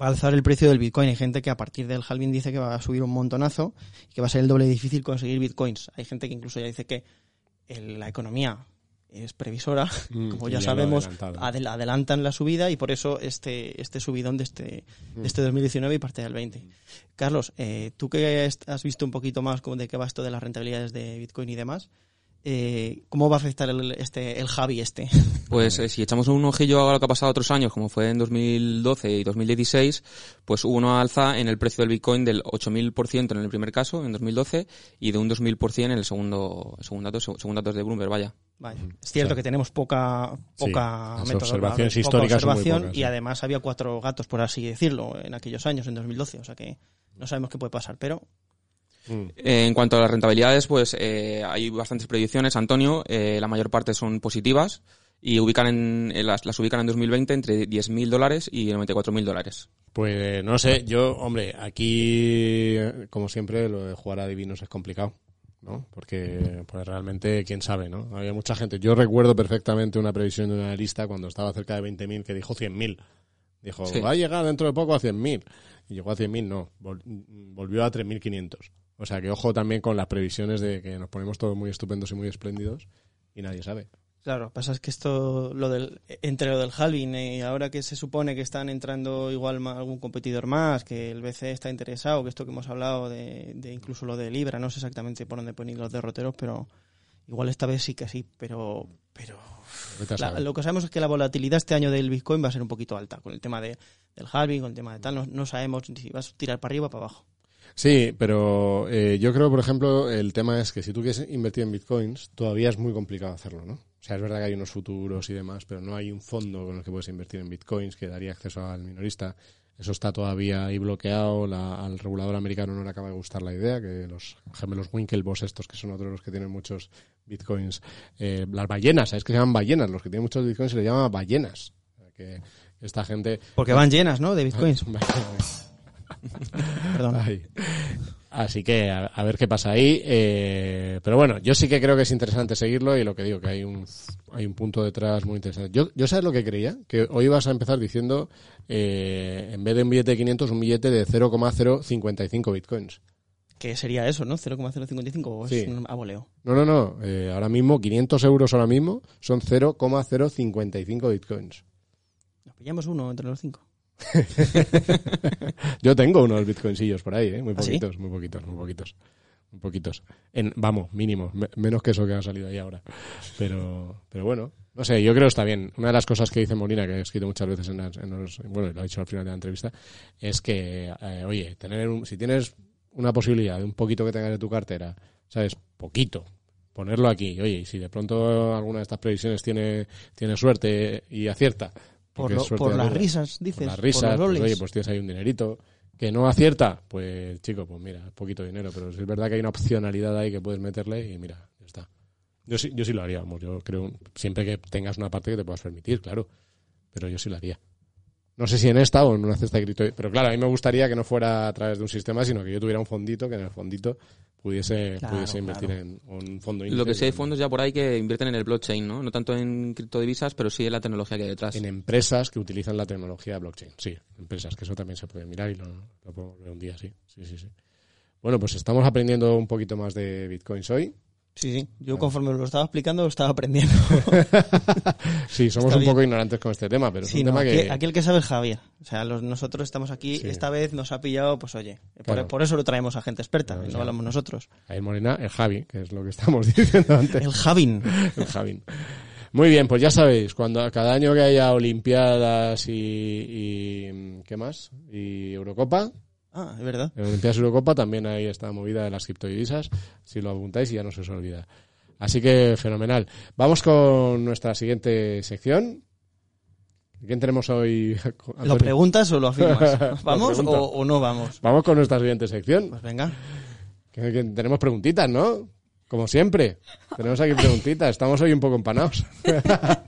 va a alzar el precio del Bitcoin. Hay gente que a partir del halving dice que va a subir un montonazo y que va a ser el doble difícil conseguir Bitcoins. Hay gente que incluso ya dice que el- la economía es previsora, Mm, como ya sabemos, adel- adelantan la subida y por eso este, este subidón de este, Mm. de este 2019 y parte del 20. Carlos, eh, tú que has visto un poquito más de qué va esto de las rentabilidades de Bitcoin y demás, eh, ¿cómo va a afectar el, este, el Javi este? Pues eh, si echamos un ojillo a lo que ha pasado otros años, como fue en 2012 y 2016, pues hubo una alza en el precio del Bitcoin del 8.000% en el primer caso, en 2012, y de un 2.000% en el segundo, según datos, según datos de Bloomberg, vaya. Vaya. Es cierto O sea, que tenemos poca, sí, poca observaciones poca históricas observación pocas, y sí. además había cuatro gatos, por así decirlo, en aquellos años, en 2012. O sea que no sabemos qué puede pasar, pero Mm. Eh, en cuanto a las rentabilidades, pues eh, hay bastantes predicciones, Antonio, eh, la mayor parte son positivas y ubican en, eh, las, las ubican en 2020 entre 10.000 dólares y 94.000 dólares. Pues no sé, yo, hombre, aquí, como siempre, lo de jugar a divinos es complicado, ¿no? Porque pues realmente, quién sabe, ¿no? Había mucha gente. Yo recuerdo perfectamente una previsión de una lista cuando estaba cerca de 20.000 que dijo 100.000. Dijo, Sí. va a llegar dentro de poco a 100.000. Y llegó a 100.000, no. Vol- volvió a 3.500. O sea que ojo también con las previsiones de que nos ponemos todos muy estupendos y muy espléndidos y nadie sabe. claro, pasa es que esto, lo del, entre lo del halving y ahora que se supone que están entrando igual algún competidor más, que el BC está interesado, que esto que hemos hablado de, de incluso lo de Libra, no sé exactamente por dónde ir los derroteros, pero igual esta vez sí que sí, pero, pero La- lo que sabemos es que la volatilidad este año del Bitcoin va a ser un poquito alta, con el tema de, del halving, con el tema de tal, no, no sabemos si vas a tirar para arriba o para abajo. Sí, pero eh, yo creo, por ejemplo, el tema es que si tú quieres invertir en bitcoins, todavía es muy complicado hacerlo, ¿no? O sea, es verdad que hay unos futuros y demás, pero no hay un fondo con el que puedes invertir en bitcoins que daría acceso al minorista. Eso está todavía ahí bloqueado. La- al regulador americano no le acaba de gustar la idea, que los gemelos Winklevoss estos, que son otros los que tienen muchos bitcoins, eh, las ballenas, ¿sabes que se llaman ballenas? Los que tienen muchos bitcoins se les llama ballenas. Que esta gente... Porque van llenas, ¿no? De Bitcoins. Perdón. Ay. Así que a, a ver qué pasa ahí. eh, pero bueno, yo sí que creo que es interesante seguirlo y lo que digo, que hay un, hay un punto detrás muy interesante. Yo, yo sabes lo que creía, que hoy vas a empezar diciendo, eh, en vez de un billete de 500, un billete de 0,055 bitcoins. ¿Qué sería eso, no? ¿0,055 o es Sí. un aboleo? No, no, no. eh, ahora mismo, 500 euros ahora mismo son 0,055 bitcoins. Nos pillamos uno entre los cinco. Yo tengo unos bitcoinsillos por ahí, ¿eh? muy ¿Ah, sí? poquitos, muy poquitos, muy poquitos. Muy poquitos. En, vamos, mínimo, me- menos que eso que ha salido ahí ahora. Pero, pero bueno, no sé, yo creo que está bien. Una de las cosas que dice Molina, que he escrito muchas veces en, las- en los, bueno, lo ha dicho al final de la entrevista, es que, eh, oye, tener un, si tienes una posibilidad de un poquito que tengas en tu cartera, ¿sabes? Poquito. Ponerlo aquí, oye, y si de pronto alguna de estas previsiones tiene, tiene suerte y acierta, Por, lo- por las risas, dices. por las por risas, los pues, oye, pues tienes ahí un dinerito. Que no acierta, pues chico, pues mira, poquito dinero, pero es verdad que hay una opcionalidad ahí que puedes meterle y mira, ya está. Yo sí, yo sí lo haría, vamos, yo creo, siempre que tengas una parte que te puedas permitir, claro, pero yo sí lo haría. No sé si en esta o en una cesta de cripto, pero claro, a mí me gustaría que no fuera a través de un sistema, sino que yo tuviera un fondito, que en el fondito pudiese, Claro, pudiese invertir claro. en un fondo Lo que sí hay fondos ya por ahí que invierten en el blockchain, ¿no? No tanto en criptodivisas, pero sí en la tecnología que hay detrás. en empresas que utilizan la tecnología blockchain. Sí, empresas, que eso también se puede mirar y lo, lo podemos ver un día, sí. sí, sí, sí. Bueno, pues estamos aprendiendo un poquito más de bitcoins hoy. Sí, sí. Yo conforme lo estaba explicando lo estaba aprendiendo. Sí, somos Está un bien. poco ignorantes con este tema, pero es Sí, un no, tema aquí, que... aquí el que sabe es Javier. O sea, los- nosotros estamos aquí, Sí. esta vez nos ha pillado, pues oye, por, Claro. por eso lo traemos a gente experta, Claro, y no claro. hablamos nosotros. Javier Molina, el Javi, que es lo que estamos diciendo antes. El Javin. el Javín. Muy bien, pues ya sabéis, cuando cada año que haya Olimpiadas y, y ¿qué más? Y Eurocopa, Ah, es verdad. en Olimpiadas Eurocopa también hay esta movida de las criptodivisas, si lo apuntáis y ya no se os olvida. Así que fenomenal. Vamos con nuestra siguiente sección. ¿Quién tenemos hoy? ¿Lo Antonio? preguntas o lo afirmas? Lo ¿Vamos pregunto. o, o no vamos? Vamos con nuestra siguiente sección. Pues venga. Que- que tenemos preguntitas, ¿no? Como siempre. Tenemos aquí preguntitas. Estamos hoy un poco empanados.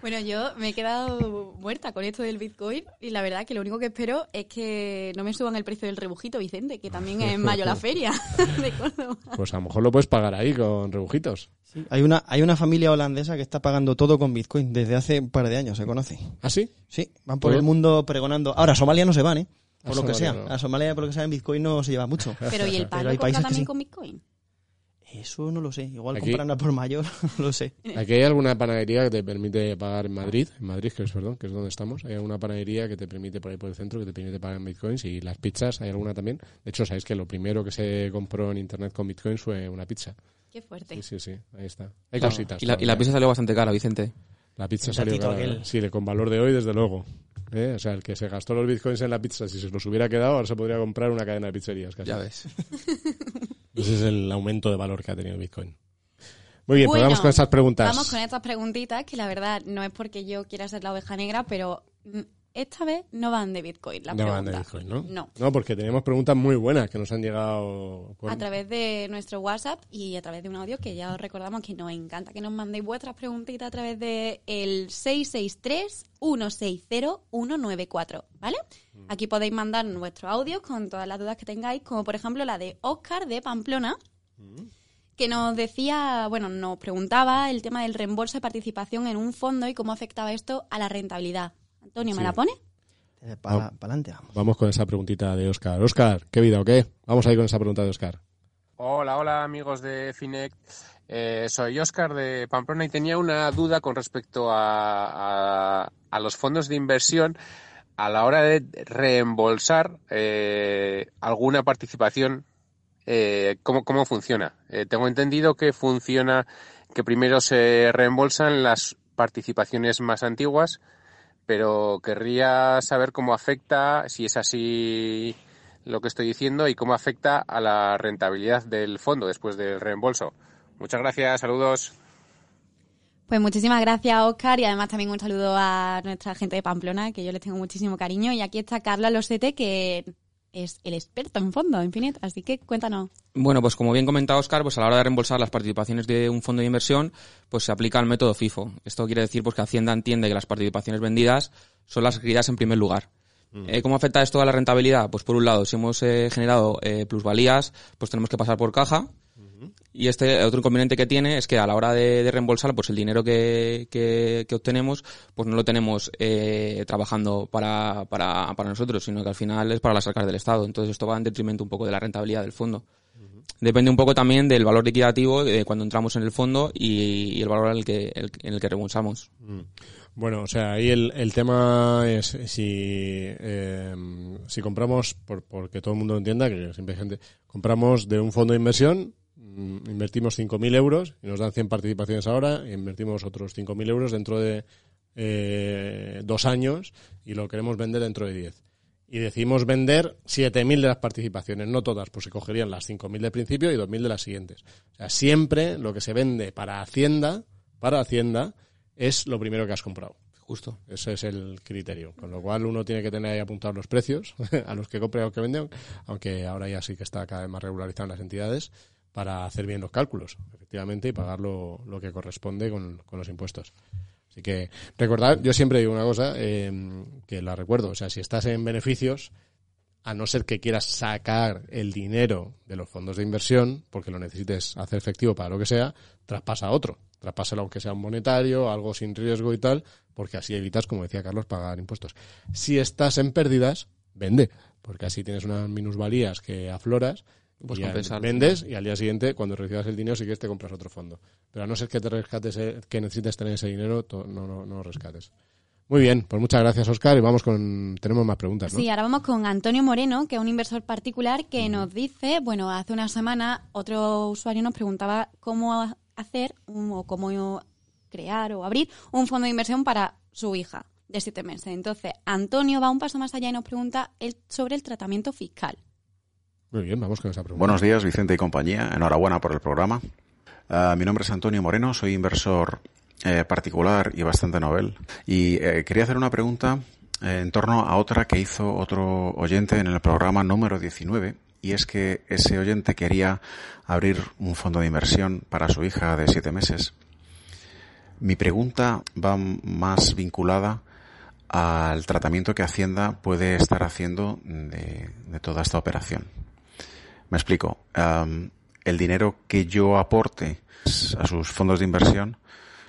Bueno, yo me he quedado muerta con esto del Bitcoin y la verdad que lo único que espero es que no me suban el precio del rebujito, Vicente, que también es en mayo la feria de Córdoba. Pues a lo mejor lo puedes pagar ahí con rebujitos. Hay una, hay una familia holandesa que está pagando todo con Bitcoin desde hace un par de años, se conoce. ¿Ah, sí? Sí, van por Todo- el mundo pregonando. Ahora, a Somalia no se van, ¿eh? Por A lo que Somalia sea. no. A Somalia, por lo que sea, en Bitcoin no se lleva mucho. Pero ¿y el compra que también sí. con Bitcoin? Eso no lo sé. Igual Aquí- compran a por mayor, no lo sé. Aquí hay alguna panadería que te permite pagar en Madrid, en Madrid, que es, perdón, que es donde estamos. Hay alguna panadería que te permite por ahí por el centro, que te permite pagar en bitcoins y las pizzas, hay alguna también. De hecho, sabéis que lo primero que se compró en internet con bitcoins fue una pizza. Qué fuerte. Sí, sí, sí, ahí está. Hay Claro. cositas. Y la, y la todavía. pizza salió bastante cara, Vicente. La pizza El salió cara. aquel. Sí, con valor de hoy, desde luego. ¿Eh? O sea, el que se gastó los bitcoins en la pizza, si se los hubiera quedado, ahora se podría comprar una cadena de pizzerías. Casi. Ya ves. Ese es el aumento de valor que ha tenido el bitcoin. Muy bien, pues Bueno, vamos con esas preguntas. Vamos con estas preguntitas que la verdad no es porque yo quiera ser la oveja negra, pero mm, esta vez no van de Bitcoin las No van de. Bitcoin, ¿no? No. No, porque tenemos preguntas muy buenas que nos han llegado. con- A través de nuestro WhatsApp y a través de un audio que ya os recordamos que nos encanta que nos mandéis vuestras preguntitas a través de el 663-160-194, ¿vale? Mm. Aquí podéis mandar vuestros audios con todas las dudas que tengáis, como por ejemplo la de Oscar de Pamplona, Mm. que nos decía, bueno, nos preguntaba el tema del reembolso de participación en un fondo y cómo afectaba esto a la rentabilidad. Antonio, ¿me Sí. la pone? Para adelante, vamos. Vamos con esa preguntita de Oscar. Oscar, ¿qué vida o qué? Vamos ahí con esa pregunta de Oscar. Hola, hola amigos de Finec. Eh, soy Oscar de Pamplona y tenía una duda con respecto a, a- a los fondos de inversión a la hora de reembolsar eh, alguna participación. eh, ¿cómo, ¿Cómo funciona? Eh, tengo entendido que funciona que primero se reembolsan las participaciones más antiguas, pero querría saber cómo afecta, si es así lo que estoy diciendo y cómo afecta a la rentabilidad del fondo después del reembolso. Muchas gracias, saludos. Pues muchísimas gracias, Oscar, y además también un saludo a nuestra gente de Pamplona, que yo les tengo muchísimo cariño. Y aquí está Carla Losete, que es el experto en fondo, Infinite. Así que cuéntanos. Bueno, pues como bien comentaba Oscar, pues a la hora de reembolsar las participaciones de un fondo de inversión, pues se aplica el método FIFO. Esto quiere decir pues que Hacienda entiende que las participaciones vendidas son las requeridas en primer lugar. Eh, ¿Cómo afecta esto a la rentabilidad? Pues por un lado, si hemos eh, generado eh, plusvalías, pues tenemos que pasar por caja. Y este otro inconveniente que tiene es que a la hora de, de reembolsar, pues el dinero que, que, que obtenemos, pues no lo tenemos eh, trabajando para, para, para nosotros, sino que al final es para las arcas del Estado. Entonces esto va en detrimento un poco de la rentabilidad del fondo. Depende un poco también del valor liquidativo de cuando entramos en el fondo y, y el valor en el que, el- en el que reembolsamos. Bueno, o sea, ahí el, el tema es si, eh, si compramos, por, porque todo el mundo entienda, que siempre hay gente, compramos de un fondo de inversión, mm, invertimos 5.000 euros y nos dan 100 participaciones ahora, e invertimos otros 5.000 euros dentro de eh, dos años y lo queremos vender dentro de 10. Y decidimos vender 7.000 de las participaciones, no todas, pues se cogerían las 5.000 del principio y 2.000 de las siguientes. O sea, siempre lo que se vende para Hacienda, para Hacienda, es lo primero que has comprado. Justo. Ese es el criterio. Con lo cual uno tiene que tener ahí apuntados los precios a los que compra y a los que vende, aunque ahora ya sí que está cada vez más regularizado en las entidades, para hacer bien los cálculos, efectivamente, y pagar lo, lo que corresponde con, con los impuestos. Así que recordad, yo siempre digo una cosa eh, que la recuerdo, o sea, si estás en beneficios, a no ser que quieras sacar el dinero de los fondos de inversión, porque lo necesites hacer efectivo para lo que sea, traspasa a otro. Traspásalo aunque sea un monetario, algo sin riesgo y tal, porque así evitas, como decía Carlos, pagar impuestos. Si estás en pérdidas, vende, porque así tienes unas minusvalías que afloras Pues compensar. vendes y al día siguiente, cuando recibas el dinero, si quieres te compras otro fondo. Pero a no ser que te rescates, eh, que necesites tener ese dinero, no, no, no lo rescates. Muy bien, pues muchas gracias, Oscar, y vamos con, tenemos más preguntas, ¿no? Sí, ahora vamos con Antonio Moreno, que es un inversor particular que nos dice, bueno, hace una semana otro usuario nos preguntaba cómo hacer un- o cómo crear o abrir un fondo de inversión para su hija de siete meses. Entonces, Antonio va un paso más allá y nos pregunta el- sobre el tratamiento fiscal. Muy bien, vamos esa pregunta. Buenos días, Vicente y compañía. Enhorabuena por el programa. Ah, mi nombre es Antonio Moreno, soy inversor eh, particular y bastante novel. Y eh, quería hacer una pregunta eh, en torno a otra que hizo otro oyente en el programa número 19. Y es que ese oyente quería abrir un fondo de inversión para su hija de siete meses. Mi pregunta va más vinculada al tratamiento que Hacienda puede estar haciendo de toda esta operación. Me explico. El dinero que yo aporte a sus fondos de inversión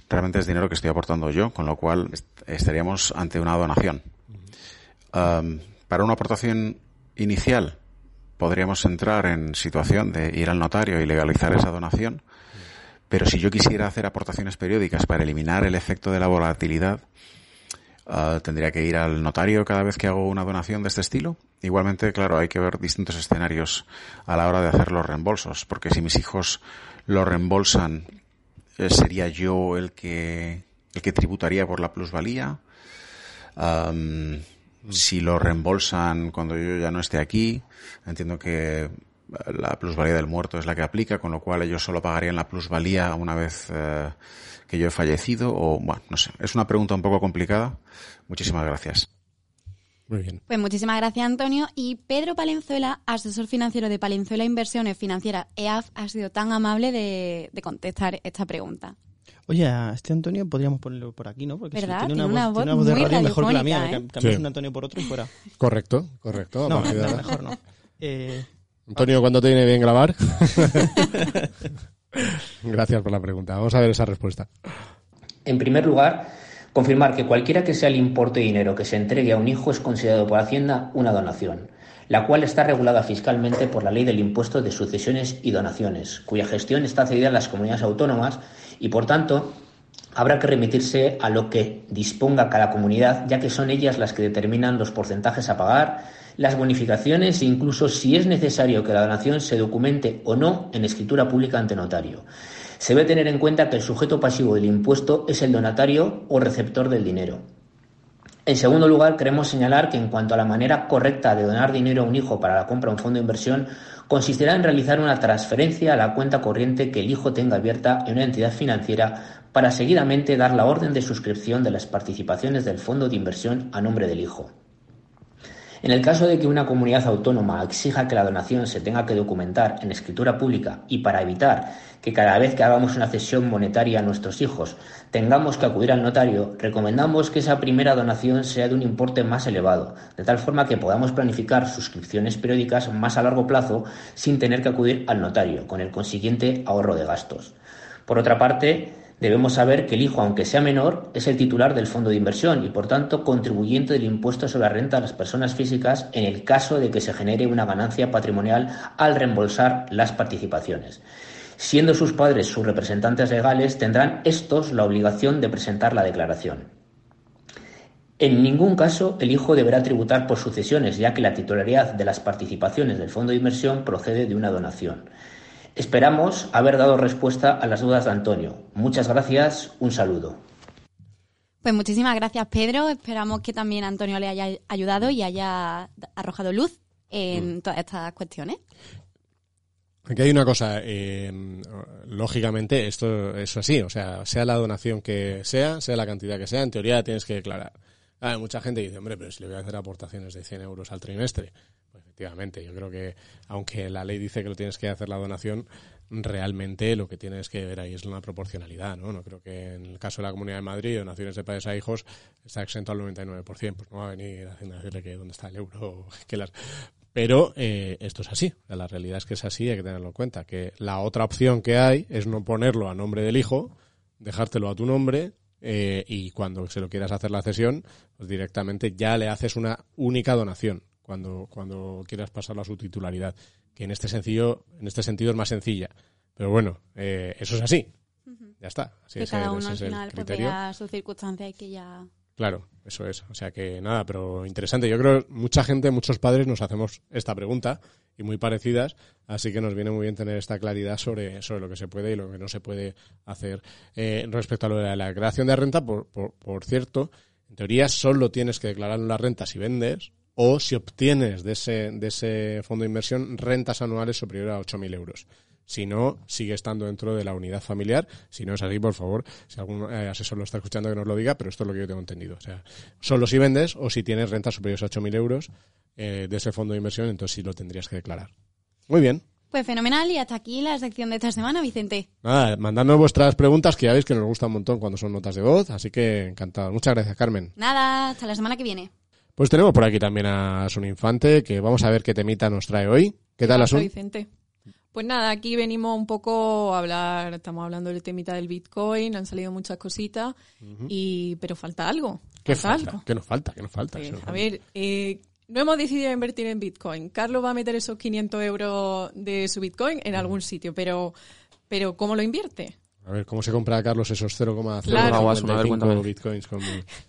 realmente es dinero que estoy aportando yo, con lo cual est- estaríamos ante una donación. Para una aportación inicial podríamos entrar en situación de ir al notario y legalizar esa donación, pero si yo quisiera hacer aportaciones periódicas para eliminar el efecto de la volatilidad, Ah, tendría que ir al notario cada vez que hago una donación de este estilo. Igualmente, claro, hay que ver distintos escenarios a la hora de hacer los reembolsos, porque si mis hijos lo reembolsan, eh, sería yo el que el que tributaría por la plusvalía. Am, si lo reembolsan cuando yo ya no esté aquí, entiendo que eh, la plusvalía del muerto es la que aplica, con lo cual ellos solo pagarían la plusvalía una vez eh, que yo he fallecido o, bueno, no sé. Es una pregunta un poco complicada. Muchísimas gracias. Muy bien. Pues muchísimas gracias, Antonio. Y Pedro Palenzuela, asesor financiero de Palenzuela Inversiones Financieras EAF, ha sido tan amable de, de contestar esta pregunta. Oye, a este Antonio podríamos ponerlo por aquí, ¿no? Porque si ¿Verdad? tiene, Tiene una, una voz, voz tiene una voz de radio mejor que la mía. ¿eh? Cambiamos Sí. un Antonio por otro y fuera. Correcto, correcto. No, mejor no. Eh, Antonio, ¿cuándo te viene bien grabar? Gracias por la pregunta. Vamos a ver esa respuesta. En primer lugar, confirmar que cualquiera que sea el importe de dinero que se entregue a un hijo es considerado por Hacienda una donación, la cual está regulada fiscalmente por la Ley del Impuesto de Sucesiones y Donaciones, cuya gestión está cedida a las comunidades autónomas y, por tanto, habrá que remitirse a lo que disponga cada comunidad, ya que son ellas las que determinan los porcentajes a pagar, las bonificaciones e incluso si es necesario que la donación se documente o no en escritura pública ante notario. Se debe tener en cuenta que el sujeto pasivo del impuesto es el donatario o receptor del dinero. En segundo lugar, queremos señalar que en cuanto a la manera correcta de donar dinero a un hijo para la compra de un fondo de inversión, consistirá en realizar una transferencia a la cuenta corriente que el hijo tenga abierta en una entidad financiera para seguidamente dar la orden de suscripción de las participaciones del fondo de inversión a nombre del hijo. En el caso de que una comunidad autónoma exija que la donación se tenga que documentar en escritura pública y para evitar que cada vez que hagamos una cesión monetaria a nuestros hijos tengamos que acudir al notario, recomendamos que esa primera donación sea de un importe más elevado, de tal forma que podamos planificar suscripciones periódicas más a largo plazo sin tener que acudir al notario, con el consiguiente ahorro de gastos. Por otra parte, debemos saber que el hijo, aunque sea menor, es el titular del fondo de inversión y, por tanto, contribuyente del impuesto sobre la renta a las personas físicas en el caso de que se genere una ganancia patrimonial al reembolsar las participaciones. Siendo sus padres sus representantes legales, tendrán estos la obligación de presentar la declaración. En ningún caso el hijo deberá tributar por sucesiones, ya que la titularidad de las participaciones del fondo de inversión procede de una donación. Esperamos haber dado respuesta a las dudas de Antonio. Muchas gracias, un saludo. Pues muchísimas gracias, Pedro. Esperamos que también Antonio le haya ayudado y haya arrojado luz en todas estas cuestiones. Aquí hay una cosa, eh, lógicamente esto es así, o sea, sea la donación que sea, sea la cantidad que sea, en teoría tienes que declarar. Ah, mucha gente dice, hombre, pero si le voy a hacer aportaciones de 100 euros al trimestre. Efectivamente, yo creo que aunque la ley dice que lo tienes que hacer la donación, realmente lo que tienes que ver ahí es una proporcionalidad, ¿no? No creo que en el caso de la Comunidad de Madrid o Naciones de Padres a Hijos está exento al 99%, pues no va a venir a decirle que dónde está el euro, que las... Pero eh, esto es así, la realidad es que es así, hay que tenerlo en cuenta, que la otra opción que hay es no ponerlo a nombre del hijo, dejártelo a tu nombre eh, y cuando se lo quieras hacer la cesión, pues directamente ya le haces una única donación cuando, cuando quieras pasarlo a su titularidad, que en este sencillo, en este sentido es más sencilla. Pero bueno, eh, eso es así. Ya está. Así que es cada uno al final pues, su circunstancia y que ya... Claro, eso es. O sea que nada, pero interesante. Yo creo que mucha gente, muchos padres nos hacemos esta pregunta y muy parecidas, así que nos viene muy bien tener esta claridad sobre, sobre lo que se puede y lo que no se puede hacer. Eh, respecto a lo de la creación de renta, por, por, por cierto, en teoría solo tienes que declarar la renta si vendes o si obtienes de ese, de ese fondo de inversión rentas anuales superiores a 8.000 euros. Si no, sigue estando dentro de la unidad familiar. Si no es así, por favor, si algún eh, asesor lo está escuchando, que nos lo diga, pero esto es lo que yo tengo entendido. O sea, solo si vendes o si tienes rentas superiores a 8.000 euros eh, de ese fondo de inversión, entonces sí lo tendrías que declarar. Muy bien. Pues fenomenal y hasta aquí la sección de esta semana, Vicente. Nada, mandadnos vuestras preguntas, que ya veis que nos gusta un montón cuando son notas de voz, así que encantado. Muchas gracias, Carmen. Nada, hasta la semana que viene. Pues tenemos por aquí también a Asun Infante, que vamos a ver qué temita nos trae hoy. ¿Qué tal, Asun? Vicente? Pues nada, aquí venimos un poco a hablar, estamos hablando del temita del Bitcoin, han salido muchas cositas, y pero falta algo. ¿Qué falta falta? algo. ¿Qué nos falta? ¿Qué nos falta? A ver, eh, no hemos decidido invertir en Bitcoin. Carlos va a meter esos 500 euros de su Bitcoin en algún sitio, pero, pero ¿cómo lo invierte? A ver, ¿cómo se compra, Carlos, esos 0,055 Claro. Asun, a ver, cuéntame. bitcoins? Con...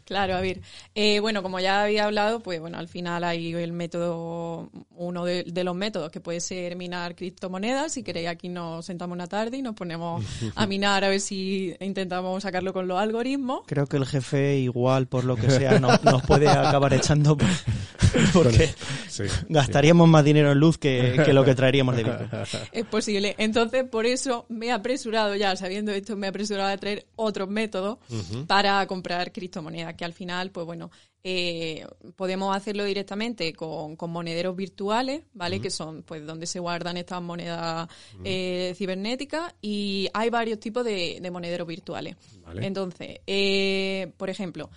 Claro, a ver. Eh, bueno, como ya había hablado, pues bueno, al final hay el método, uno de, de los métodos que puede ser minar criptomonedas. Si queréis, aquí nos sentamos una tarde y nos ponemos a minar a ver si intentamos sacarlo con los algoritmos. Creo que el jefe, igual, por lo que sea, no- nos puede acabar echando por- porque Sí, gastaríamos más dinero en luz que, que lo que traeríamos de Bitcoin. Es posible. Entonces, por eso me he apresurado ya, sabiendo esto, me he apresurado a traer otros métodos para comprar criptomonedas, que al final, pues bueno, eh, podemos hacerlo directamente con, con monederos virtuales, ¿vale? Que son, pues, donde se guardan estas monedas eh, cibernéticas y hay varios tipos de, de monederos virtuales. Vale. Entonces, eh, por ejemplo,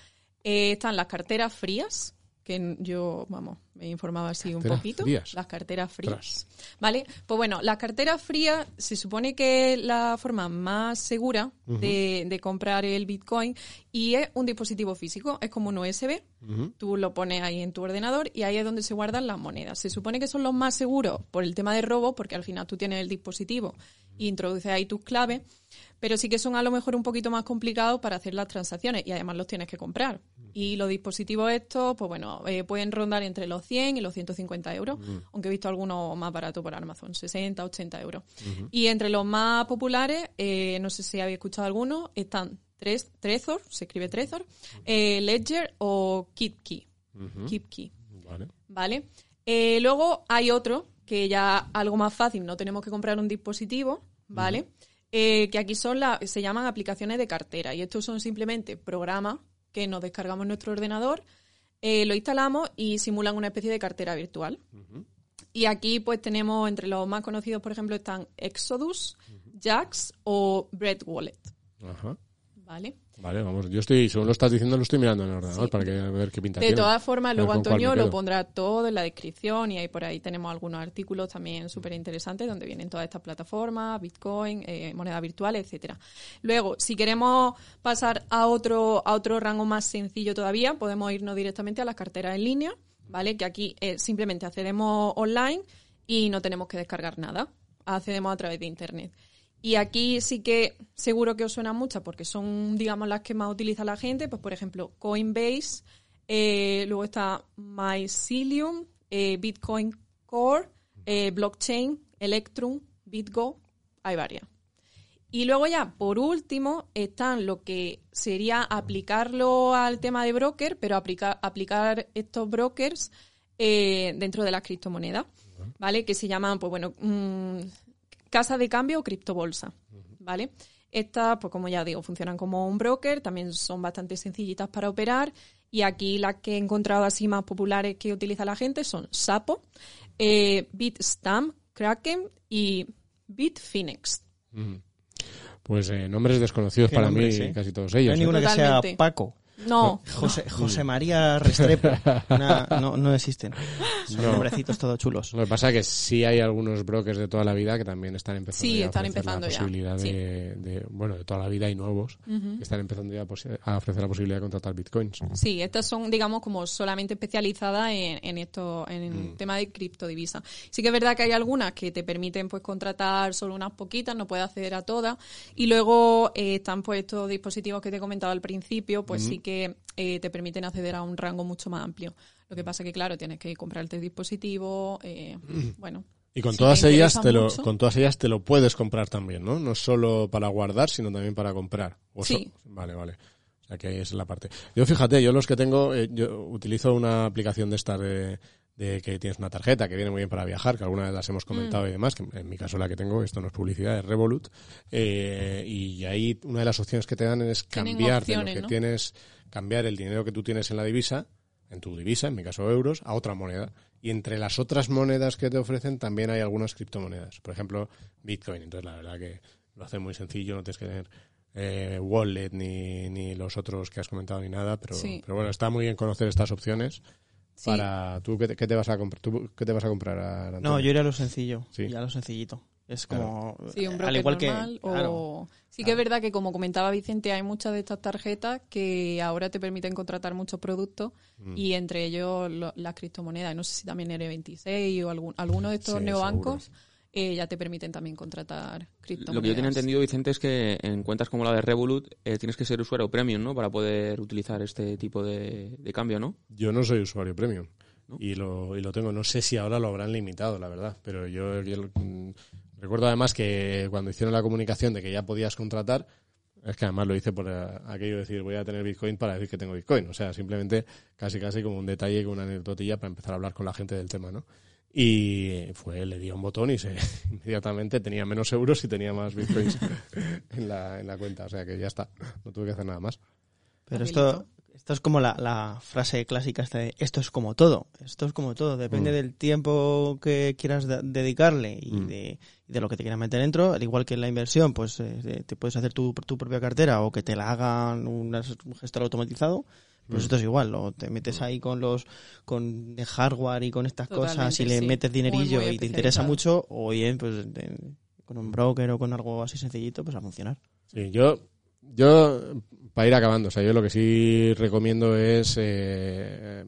están las carteras frías, que yo, vamos, me he informado así un poquito. frías. Las carteras frías. ¿Vale? Pues bueno, las carteras frías se supone que es la forma más segura de, de comprar el Bitcoin y es un dispositivo físico, es como un USB. Tú lo pones ahí en tu ordenador y ahí es donde se guardan las monedas. Se supone que son los más seguros por el tema de robo, porque al final tú tienes el dispositivo e introduces ahí tus claves, pero sí que son a lo mejor un poquito más complicados para hacer las transacciones y además los tienes que comprar. Y los dispositivos estos, pues bueno, eh, pueden rondar entre los 100 y los 150 euros, aunque he visto algunos más baratos por Amazon, 60, 80 euros. Y entre los más populares, eh, no sé si habéis escuchado algunos, están Tres- Trezor, se escribe Trezor, eh, Ledger o KeepKey. KeepKey. Vale. ¿Vale? Eh, luego hay otro que ya algo más fácil, no tenemos que comprar un dispositivo, ¿vale? Eh, que aquí son las, se llaman aplicaciones de cartera y estos son simplemente programas que nos descargamos en nuestro ordenador, eh, lo instalamos y simulan una especie de cartera virtual. Y aquí pues tenemos entre los más conocidos, por ejemplo, están Exodus, Jax o Bread Wallet, Ajá. ¿Vale? Vale, vamos. Yo estoy, según lo estás diciendo, lo estoy mirando en el ordenador Sí. para que, ver qué pinta De tiene. todas formas, luego Antonio lo pondrá todo en la descripción y ahí por ahí tenemos algunos artículos también súper interesantes donde vienen todas estas plataformas, Bitcoin, eh, moneda virtual, etcétera. Luego, si queremos pasar a otro, a otro rango más sencillo todavía, podemos irnos directamente a las carteras en línea, ¿vale? Que aquí eh, simplemente accedemos online y no tenemos que descargar nada. Accedemos a través de internet. Y aquí sí que seguro que os suenan muchas porque son, digamos, las que más utiliza la gente. Pues, por ejemplo, Coinbase, eh, luego está Mycelium, eh, Bitcoin Core, eh, Blockchain, Electrum, BitGo, hay varias. Y luego ya, por último, están lo que sería aplicarlo al tema de broker, pero aplicar, aplicar estos brokers dentro de las criptomonedas, ¿vale? Que se llaman, pues bueno, mm, casa de cambio o criptobolsa, ¿vale? Estas, pues como ya digo, funcionan como un broker, también son bastante sencillitas para operar y aquí las que he encontrado así más populares que utiliza la gente son Sapo, eh, Bitstamp, Kraken y Bitfinex. Pues eh, nombres desconocidos para nombres, mí ¿eh? casi todos No ellos. hay ¿eh? ninguno que sea. Paco. No, José, José María Restrepo. Una- no, no existen. Son No. nombrecitos todos chulos. Lo que pasa es que sí hay algunos brokers de toda la vida que también están empezando Sí, ya a ofrecer empezando la ya, posibilidad sí. de, bueno, de toda la vida y nuevos que están empezando ya a, ofrecer la posibilidad de contratar bitcoins. Sí, estas son, digamos, como solamente especializadas en, en esto, en Mm. el tema de criptodivisa. Sí que es verdad que hay algunas que te permiten pues contratar solo unas poquitas, no puedes acceder a todas. Y luego eh, están pues estos dispositivos que te he comentado al principio, pues sí que eh, te permiten acceder a un rango mucho más amplio. Lo que pasa que, claro, tienes que comprarte el dispositivo, eh, bueno. Y con si todas te ellas te lo, mucho- con todas ellas te lo puedes comprar también, ¿no? No solo para guardar, sino también para comprar. O Sí. so- vale, vale. O sea que esa es la parte. Yo fíjate, yo los que tengo, eh, yo utilizo una aplicación de estas de, de que tienes una tarjeta que viene muy bien para viajar, que alguna vez las hemos Mm. comentado y demás, que en mi caso la que tengo, esto no es publicidad, es Revolut, eh, y ahí una de las opciones que te dan es cambiar de lo que ¿no? tienes, cambiar el dinero que tú tienes en la divisa, en tu divisa, en mi caso euros, a otra moneda. Y entre las otras monedas que te ofrecen también hay algunas criptomonedas. Por ejemplo, Bitcoin. Entonces, la verdad que lo hace muy sencillo, no tienes que tener eh, wallet ni, ni los otros que has comentado ni nada. Pero, Sí. pero bueno, está muy bien conocer estas opciones. Sí. Para tú, ¿qué te, qué te vas a comprar? ¿Tú qué te vas a comprar? Antonio? No, yo iré a lo sencillo. Sí. Ya a lo sencillito. Es como. Sí, un al broker igual que. normal claro. o... Sí que es verdad que, como comentaba Vicente, hay muchas de estas tarjetas que ahora te permiten contratar muchos productos Mm. y entre ellos lo- las criptomonedas. No sé si también N26 o algún, alguno de estos Sí, neobancos eh, ya te permiten también contratar criptomonedas. Lo que yo tenía entendido, Vicente, es que en cuentas como la de Revolut eh, tienes que ser usuario premium, ¿no? Para poder utilizar este tipo de, de cambio, ¿no? Yo no soy usuario premium. Y, lo, y lo tengo. No sé si ahora lo habrán limitado, la verdad. Pero yo, yo lo- mm, recuerdo además que cuando hicieron la comunicación de que ya podías contratar, es que además lo hice por eh, aquello de decir voy a tener Bitcoin para decir que tengo Bitcoin. O sea, simplemente casi casi como un detalle, como una anecdotilla para empezar a hablar con la gente del tema, ¿no? Y fue, le di a un botón y se inmediatamente tenía menos euros y tenía más Bitcoins en la, en la cuenta. O sea que ya está. No tuve que hacer nada más. Pero esto, esto es como la, la frase clásica esta de esto es como todo. Esto es como todo. Depende Mm. del tiempo que quieras de- dedicarle y, Mm. de, y de lo que te quieras meter dentro. Al igual que en la inversión, pues eh, te puedes hacer tu, tu propia cartera o que te la hagan un, un gestor automatizado. Pues Mm. esto es igual, o te metes ahí con los con el hardware y con estas cosas y le sí. metes dinerillo muy y te interesa mucho, o bien pues de- con un broker o con algo así sencillito, pues a funcionar. Sí, yo, yo, para ir acabando, o sea, yo lo que sí recomiendo es, eh,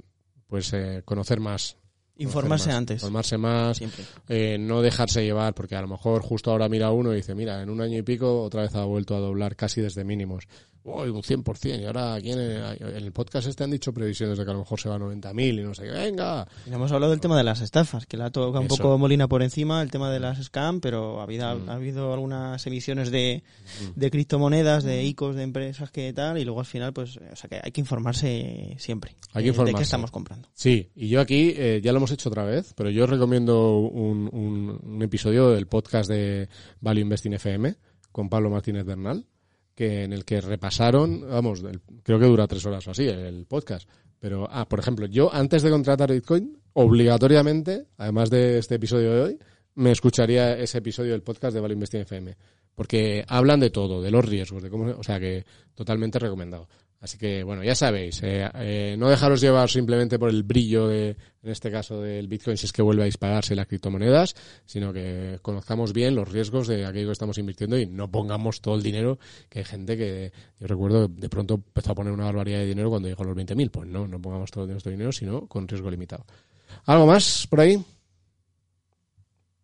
pues, eh, conocer más. Informarse Conocer más, antes. Informarse más, eh, no dejarse llevar, porque a lo mejor justo ahora mira uno y dice, mira, en un año y pico otra vez ha vuelto a doblar casi desde mínimos. Uy, un 100%, y ahora aquí en el, en el podcast este han dicho previsiones de que a lo mejor se va a 90.000 y no sé qué, venga. Y hemos hablado del tema de las estafas, que la toca un Eso. poco Molina por encima, el tema de las scam, pero ha habido, Mm. ha habido algunas emisiones de, de criptomonedas, de ICOs, de empresas que tal, y luego al final, pues, o sea que hay que informarse siempre. Hay que de- De informarse. qué estamos comprando. Sí, y yo aquí eh, ya lo hemos hecho otra vez, pero yo os recomiendo un, un, un episodio del podcast de Value Investing FM con Pablo Martínez Bernal, que en el que repasaron, vamos, el- creo que dura tres horas o así el podcast. Pero, ah, por ejemplo, yo antes de contratar Bitcoin, obligatoriamente, además de este episodio de hoy, me escucharía ese episodio del podcast de Value Investing FM. Porque hablan de todo, de los riesgos, de cómo, o sea que totalmente recomendado. Así que, bueno, ya sabéis, eh, eh, no dejaros llevar simplemente por el brillo, de, en este caso del Bitcoin, si es que vuelve a dispararse las criptomonedas, sino que conozcamos bien los riesgos de aquello que estamos invirtiendo y no pongamos todo el dinero, que hay gente que, yo recuerdo, de pronto empezó a poner una barbaridad de dinero cuando llegó a los 20.000. Pues no, no pongamos todo nuestro dinero, sino con riesgo limitado. ¿Algo más por ahí?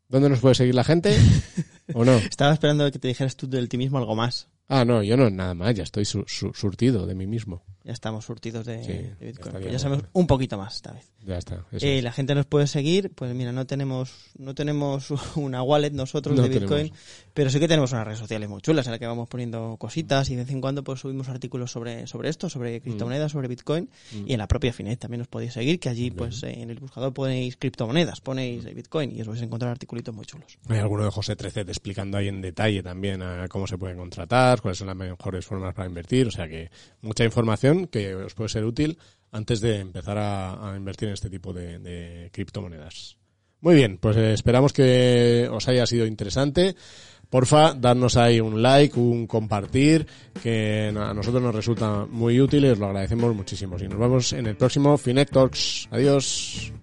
¿Dónde nos puede seguir la gente? ¿O no? Estaba esperando que te dijeras tú del ti mismo algo más. Ah, no, yo no, nada más, ya estoy su- su- surtido de mí mismo. Ya estamos surtidos de, Sí, de ya Bitcoin. Pues ya sabemos un poquito más esta vez. Ya está. eso Eh, es. la gente nos puede seguir, pues mira, no tenemos no tenemos una wallet nosotros No de Bitcoin, tenemos. pero sí que tenemos unas redes sociales muy chulas en las que vamos poniendo cositas y de vez en cuando pues subimos artículos sobre sobre esto, sobre criptomonedas, sobre Bitcoin Mm. y en la propia Finet también os podéis seguir, que allí pues eh, en el buscador ponéis criptomonedas, ponéis eh, Bitcoin y os vais a encontrar articulitos muy chulos. Hay alguno de José Trecet explicando ahí en detalle también a cómo se pueden contratar, cuáles son las mejores formas para invertir, o sea que mucha información que os puede ser útil antes de empezar a, invertir en este tipo de, criptomonedas. Muy bien, pues eh, esperamos que os haya sido interesante. Porfa, darnos ahí un like, un compartir, que a nosotros nos resulta muy útil y os lo agradecemos muchísimo. Y nos vemos en el próximo Finect Talks. Adiós.